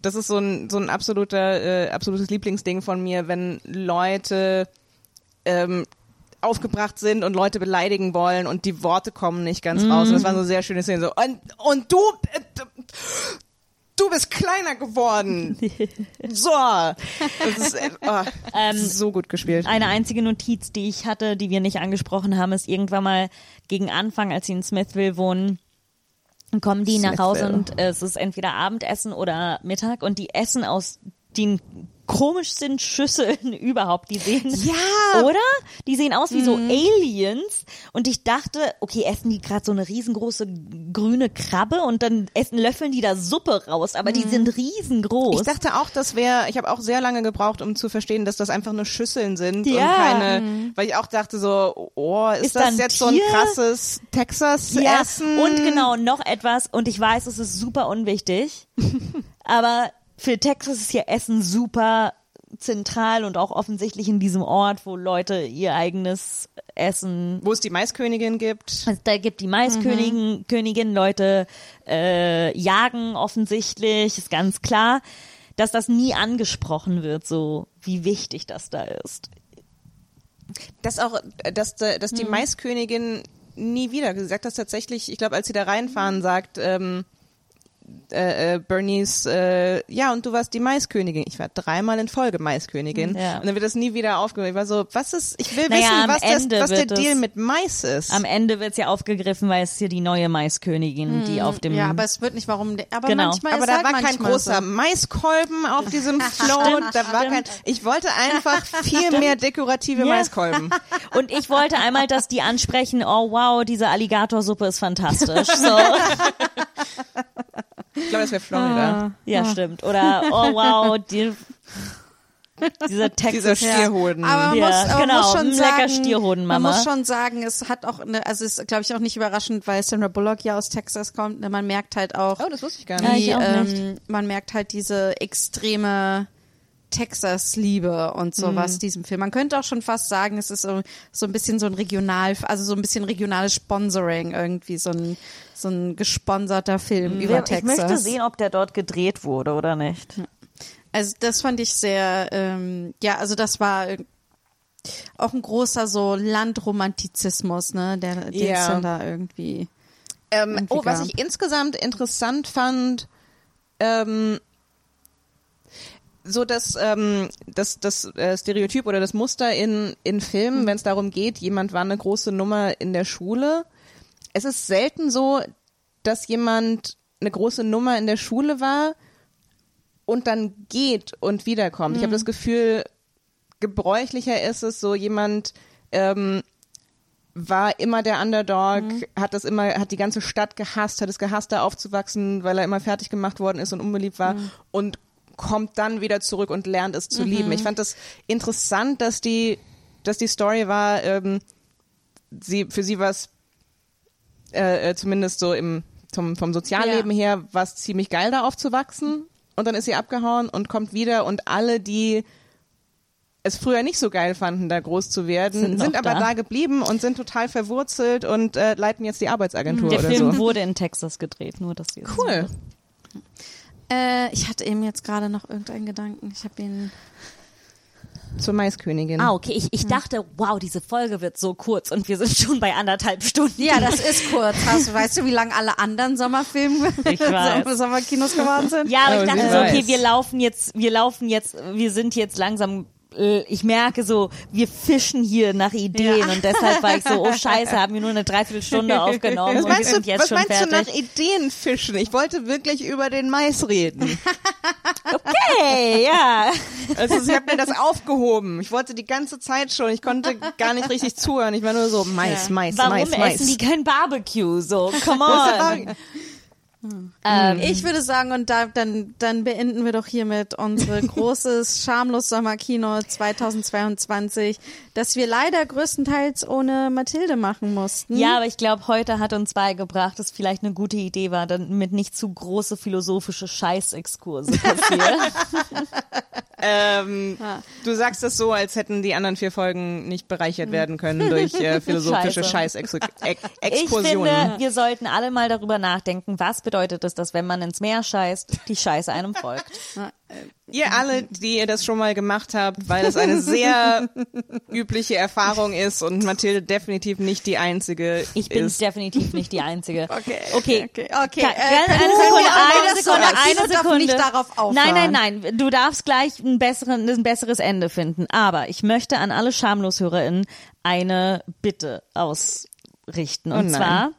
das ist so ein, so ein absoluter, äh, absolutes Lieblingsding von mir, wenn Leute ähm, aufgebracht sind und Leute beleidigen wollen und die Worte kommen nicht ganz raus. Und das war so sehr schöne Szene, so, und, und du, äh, du bist kleiner geworden. So. Das ist, äh, oh, Ähm, so gut gespielt. Eine einzige Notiz, die ich hatte, die wir nicht angesprochen haben, ist irgendwann mal gegen Anfang, als sie in Smithville wohnen, kommen die nach Hause Smithville. und es ist entweder Abendessen oder Mittag und die essen aus den komischsten Schüsseln überhaupt. Die sehen, Ja. oder? Die sehen aus wie so Aliens und ich dachte, okay, essen die gerade so eine riesengroße grüne Krabbe und dann essen, löffeln die da Suppe raus, aber die sind riesengroß. Ich dachte auch, das wäre, ich habe auch sehr lange gebraucht, um zu verstehen, dass das einfach nur Schüsseln sind und Ja. keine, weil ich auch dachte so, oh, ist, Ist da das jetzt so ein Tier? krasses Texas-Essen? Und genau, noch etwas, und ich weiß, es ist super unwichtig, aber für Texas ist hier Essen super zentral und auch offensichtlich in diesem Ort, wo Leute ihr eigenes Essen Wo es die Maiskönigin gibt. also da gibt die Maiskönigin, Königin, Leute äh, jagen offensichtlich, ist ganz klar, dass das nie angesprochen wird, so wie wichtig das da ist. Dass auch, dass, dass die Maiskönigin nie wieder gesagt hat, tatsächlich, ich glaube, als sie da reinfahren, sagt, ähm, äh, äh, Bernice, äh, ja, und du warst die Maiskönigin. Ich war dreimal in Folge Maiskönigin. Ja. Und dann wird das nie wieder aufgehört. Ich war so, was ist, ich will Naja, wissen, am was, das, Ende was der wird es- Deal mit Mais ist. Am Ende wird's ja aufgegriffen, weil es hier die neue Maiskönigin, die auf dem Ja, aber es wird nicht, warum, aber Genau. manchmal Aber ist da halt war kein großer so. Maiskolben auf diesem Float. da war kein, ich wollte einfach viel mehr dekorative Ja. Maiskolben. Und ich wollte einmal, dass die ansprechen, oh wow, diese Alligatorsuppe ist fantastisch. So, Ich glaube, das wäre Florida. ja, stimmt. Oder oh wow, die, dieser Texas. Dieser Stierhoden. Aber man, Ja, muss, aber man genau, muss schon lecker sagen, Stierhoden, man Mama. muss schon sagen, es hat auch eine, also es ist, glaube ich, auch nicht überraschend, weil Sandra Bullock ja aus Texas kommt. ne, Man merkt halt auch, Oh, das wusste ich gar Ja, nicht. ich die, auch nicht. ähm, man merkt halt diese extreme Texas-Liebe und sowas Mhm. diesem Film. Man könnte auch schon fast sagen, es ist so, so ein bisschen so ein regional, also so ein bisschen regionales Sponsoring irgendwie, so ein, so ein gesponserter Film über ich Texas. möchte sehen, ob der dort gedreht wurde oder nicht. Also das fand ich sehr, ähm, ja, also das war äh, auch ein großer so Landromantizismus, ne, der, den es dann da irgendwie. Ähm, oh, was ich insgesamt interessant fand, ähm, so das, ähm, das, das äh, Stereotyp oder das Muster in, in Filmen, wenn es darum geht, jemand war eine große Nummer in der Schule. Es ist selten so, dass jemand eine große Nummer in der Schule war und dann geht und wiederkommt. Ich habe das Gefühl, gebräuchlicher ist es so jemand, ähm, war immer der Underdog, hat das immer, hat die ganze Stadt gehasst, hat es gehasst, da aufzuwachsen, weil er immer fertig gemacht worden ist und unbeliebt war und kommt dann wieder zurück und lernt es zu lieben. Ich fand das interessant, dass die, dass die Story war, ähm, sie, für sie war es äh, äh, zumindest so im, zum, vom Sozialleben her, war es ziemlich geil, da aufzuwachsen. Und dann ist sie abgehauen und kommt wieder und alle, die es früher nicht so geil fanden, da groß zu werden, Sind sind, aber da. da. geblieben und sind total verwurzelt und äh, leiten jetzt die Arbeitsagentur Der Film so. wurde in Texas gedreht, nur dass wir Cool. Äh, ich hatte eben jetzt gerade noch irgendeinen Gedanken. Ich habe ihn. Zur Maiskönigin. Ah, okay. Ich, ich dachte, wow, diese Folge wird so kurz und wir sind schon bei anderthalb Stunden. Ja, das ist kurz. Hast, weißt du, wie lange alle anderen Sommerfilme. Sommerkinos geworden sind? Ja, aber Oh, ich dachte so, okay, wir laufen jetzt, wir laufen jetzt, wir sind jetzt langsam, ich merke so, wir fischen hier nach Ideen Ja. und deshalb war ich so, oh scheiße, haben wir nur eine Dreiviertelstunde aufgenommen Was und wir meinst, du, sind jetzt was schon meinst du nach Ideen fischen? Ich wollte wirklich über den Mais reden. Okay, ja. Also ich habe mir das aufgehoben. Ich wollte die ganze Zeit schon. Ich konnte gar nicht richtig zuhören. Ich war nur so Mais, Mais, Warum Mais, Mais. essen die kein Barbecue? So, come on. Ähm, Ich würde sagen, und da, dann, dann beenden wir doch hiermit unsere großes Schamlos Sommerkino 2022, das wir leider größtenteils ohne Mathilde machen mussten. Ja, aber ich glaube, heute hat uns beigebracht, dass vielleicht eine gute Idee war, damit nicht zu große philosophische Scheißexkurse passieren. Ähm, Du sagst das so, als hätten die anderen vier Folgen nicht bereichert werden können durch äh, philosophische Scheiße. Scheißexkursionen. ich finde, wir sollten alle mal darüber nachdenken, was bedeutet es, dass wenn man ins Meer scheißt, die Scheiße einem folgt. Ihr alle, die ihr das schon mal gemacht habt, weil es eine sehr übliche Erfahrung ist und Mathilde definitiv nicht die einzige Ich bin ist. definitiv nicht die Einzige. Okay, Okay. okay, okay. Ka- Äh, eine Sekunde, eine das Sekunde, eine darf Sekunde. nicht darauf aufhören. Nein, nein, nein. Du darfst gleich ein, besseren, ein besseres Ende finden. Aber ich möchte an alle SchamloshörerInnen eine Bitte ausrichten. Und Oh zwar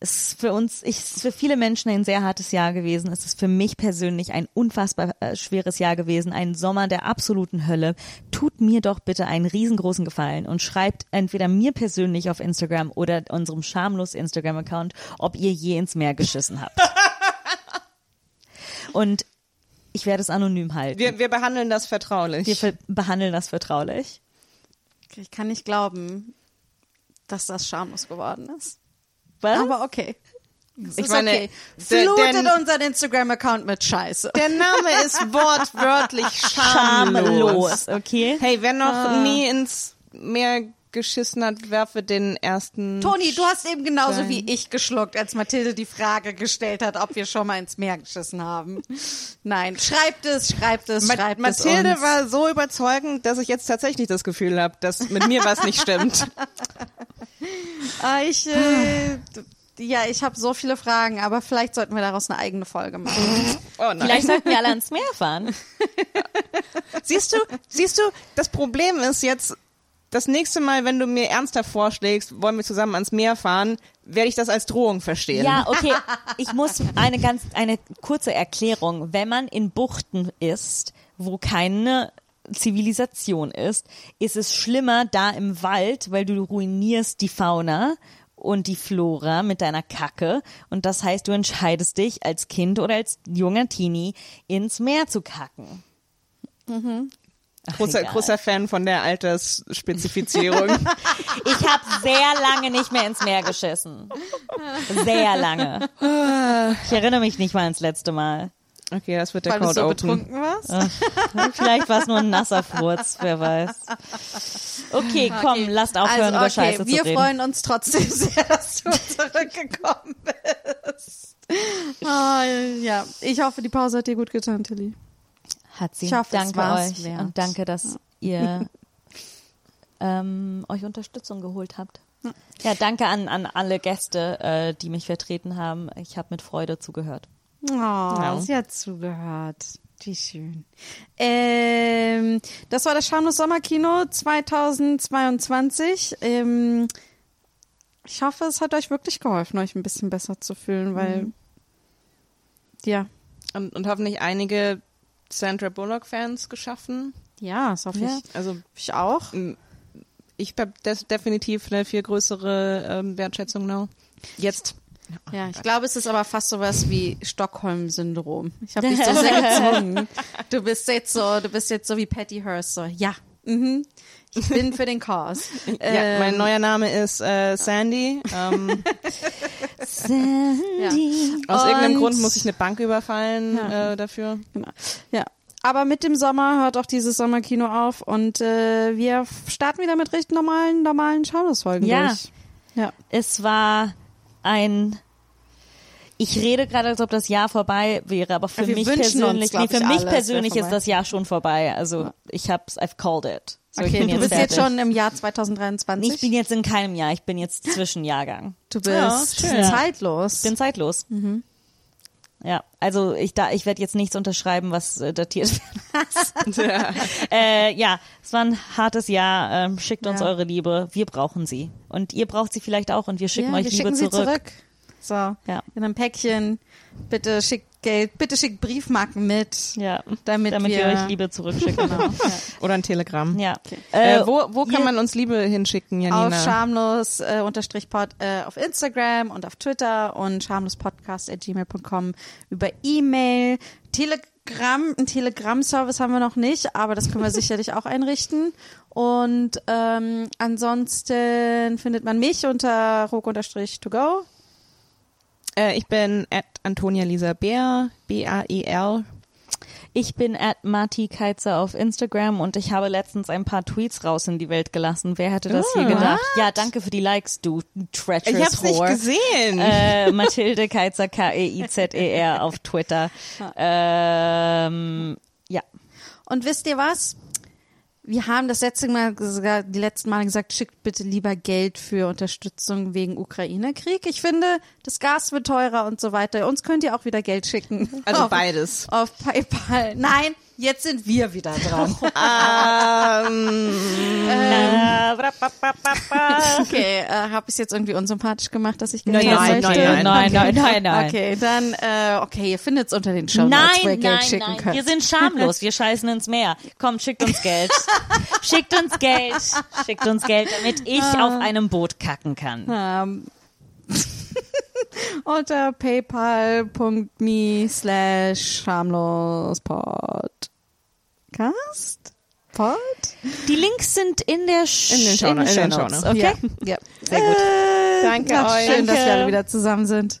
es ist für uns, ich, es ist für viele Menschen ein sehr hartes Jahr gewesen. Es ist für mich persönlich ein unfassbar äh, schweres Jahr gewesen. Ein Sommer der absoluten Hölle. Tut mir doch bitte einen riesengroßen Gefallen und schreibt entweder mir persönlich auf Instagram oder unserem schamlos Instagram-Account, ob ihr je ins Meer geschissen habt. und ich werde es anonym halten. Wir, wir behandeln das vertraulich. Wir behandeln das vertraulich. Ich kann nicht glauben, dass das schamlos geworden ist. Was? Aber okay. Es Ich meine, okay. der- Flutet der- unseren Instagram-Account mit Scheiße. Der Name ist wortwörtlich schamlos. Schamlos, okay? Hey, wer noch Ah. nie ins Meer geschissen hat, werfe den ersten. Toni, du hast eben genauso Stein. wie ich geschluckt, als Mathilde die Frage gestellt hat, ob wir schon mal ins Meer geschissen haben. Nein, schreibt es, schreibt es, Ma schreibt Mathilde es uns. war so überzeugend, dass ich jetzt tatsächlich das Gefühl habe, dass mit mir was nicht stimmt. Ah, ich, äh, ja, ich habe so viele Fragen, aber vielleicht sollten wir daraus eine eigene Folge machen. Oh nein. Vielleicht sollten wir alle ans Meer fahren. Siehst du, siehst du, das Problem ist jetzt, das nächste Mal, wenn du mir ernsthaft vorschlägst, wollen wir zusammen ans Meer fahren, werde ich das als Drohung verstehen. Ja, okay. Ich muss eine ganz, eine kurze Erklärung. Wenn man in Buchten ist, wo keine Zivilisation ist, ist es schlimmer da im Wald, weil du ruinierst die Fauna und die Flora mit deiner Kacke. Und das heißt, du entscheidest dich als Kind oder als junger Teenie ins Meer zu kacken. Ach, Großer, egal. großer Fan von der Altersspezifizierung. Ich habe sehr lange nicht mehr ins Meer geschissen. Sehr lange. Ich erinnere mich nicht mal ans letzte Mal. Okay, das wird der Weil du Code so Open. betrunken warst? Vielleicht war es nur ein nasser Furz, wer weiß. Okay, komm, lasst aufhören, über also, okay, Scheiße wir zu reden. freuen uns trotzdem sehr, dass du zurückgekommen bist. Ah, ja, ich hoffe, die Pause hat dir gut getan, Tilly. Hat sie. Ich hoffe, es danke euch wert. und danke, dass ihr ähm, euch Unterstützung geholt habt. Ja, danke an, an alle Gäste, äh, die mich vertreten haben. Ich habe mit Freude zugehört. Oh, sie hat zugehört. Wie schön. Ähm, das war das Schamlos Sommerkino 2022. Ähm, ich hoffe, es hat euch wirklich geholfen, euch ein bisschen besser zu fühlen, weil ja, Und, und hoffentlich einige Sandra Bullock-Fans geschaffen. ja, das hoffe Ja. ich. Also Ich auch. ich habe definitiv eine viel größere ähm, Wertschätzung now. Jetzt. Ja, ich glaube, es ist aber fast sowas wie Stockholm-Syndrom. Ich habe dich so sehr gezwungen. Du bist jetzt so, du bist jetzt so wie Patty Hearst, so, ja, mhm. ich bin für den Cause. Ja, mein Ähm, neuer Name ist äh, Sandy. Ähm, Sandy. aus irgendeinem Und- Grund muss ich eine Bank überfallen Ja. äh, dafür. Genau. Ja. Aber mit dem Sommer hört auch dieses Sommerkino auf und äh, wir starten wieder mit richtig normalen, normalen Schaulusfolgen Ja. durch. Ja. Es war ein. Ich rede gerade, als ob das Jahr vorbei wäre, aber für Ja, wir mich uns, persönlich, glaub nee, für ich, mich alle, persönlich ist das Jahr schon vorbei. Also ich hab's, I've called it. So, Okay, du bist jetzt fertig. schon im Jahr 2023. Ich bin jetzt in keinem Jahr, ich bin jetzt Zwischenjahrgang. du Ja, bist schön. zeitlos. Ich bin zeitlos. Ja, also ich da, ich werde jetzt nichts unterschreiben, was äh, datiert wird. äh, ja, es war ein hartes Jahr. Ähm, schickt uns Ja. eure Liebe. Wir brauchen sie. Und ihr braucht sie vielleicht auch und wir schicken ja, euch wir Liebe schicken sie zurück. zurück. So, Ja. in einem Päckchen. Bitte schickt Geld. Bitte schickt Briefmarken mit. Ja, Damit damit wir- wir euch Liebe zurückschicken. Genau. Oder ein Telegramm. Ja. Äh, Äh, wo wo kann man uns Liebe hinschicken, Janina? Auf schamlos äh, unterstrich pod äh, auf Instagram und auf Twitter und schamlospodcast at gmail.com über E-Mail. Telegram, ein Telegram-Service haben wir noch nicht, aber das können wir sicherlich auch einrichten. Und ähm, ansonsten findet man mich unter ruck-to-go. Äh, ich bin at Antonia Lisa Bär, B-A-E-R. Ich bin at Marti Keizer auf Instagram und ich habe letztens ein paar Tweets raus in die Welt gelassen. Wer hätte das Oh, hier gedacht? Ja, danke für die Likes, du treacherous Ich hab's nicht whore. gesehen. Äh, Mathilde Keizer, K-E-I-Z-E-R E auf Twitter. Ähm, ja. Und wisst ihr was? Wir haben das letzte Mal gesagt, die letzten Male gesagt, schickt bitte lieber Geld für Unterstützung wegen Ukraine-Krieg. Ich finde, das Gas wird teurer und so weiter. Uns könnt ihr auch wieder Geld schicken. Also auf, beides. Auf PayPal. Nein, jetzt sind wir wieder dran. Okay, äh, habe ich jetzt irgendwie unsympathisch gemacht, dass ich Geld Nein, nein, möchte? nein, nein, okay. nein, nein, nein. Okay, dann, äh, okay, ihr findet es unter den Show Notes, wo ihr Nein, Geld nein, schicken nein. könnt. Wir sind schamlos. Wir scheißen ins Meer. Kommt, schickt uns Geld. schickt uns Geld. Schickt uns Geld, damit ich auf einem Boot kacken kann. Ähm, unter paypal.me slash schamlospod. Cast? Pod? Die Links sind in der Sh In den Shownotes, in den Shownotes, Shownotes. Okay? Ja, ja, sehr gut. Danke Ach, euch. schön, dass wir alle wieder zusammen sind.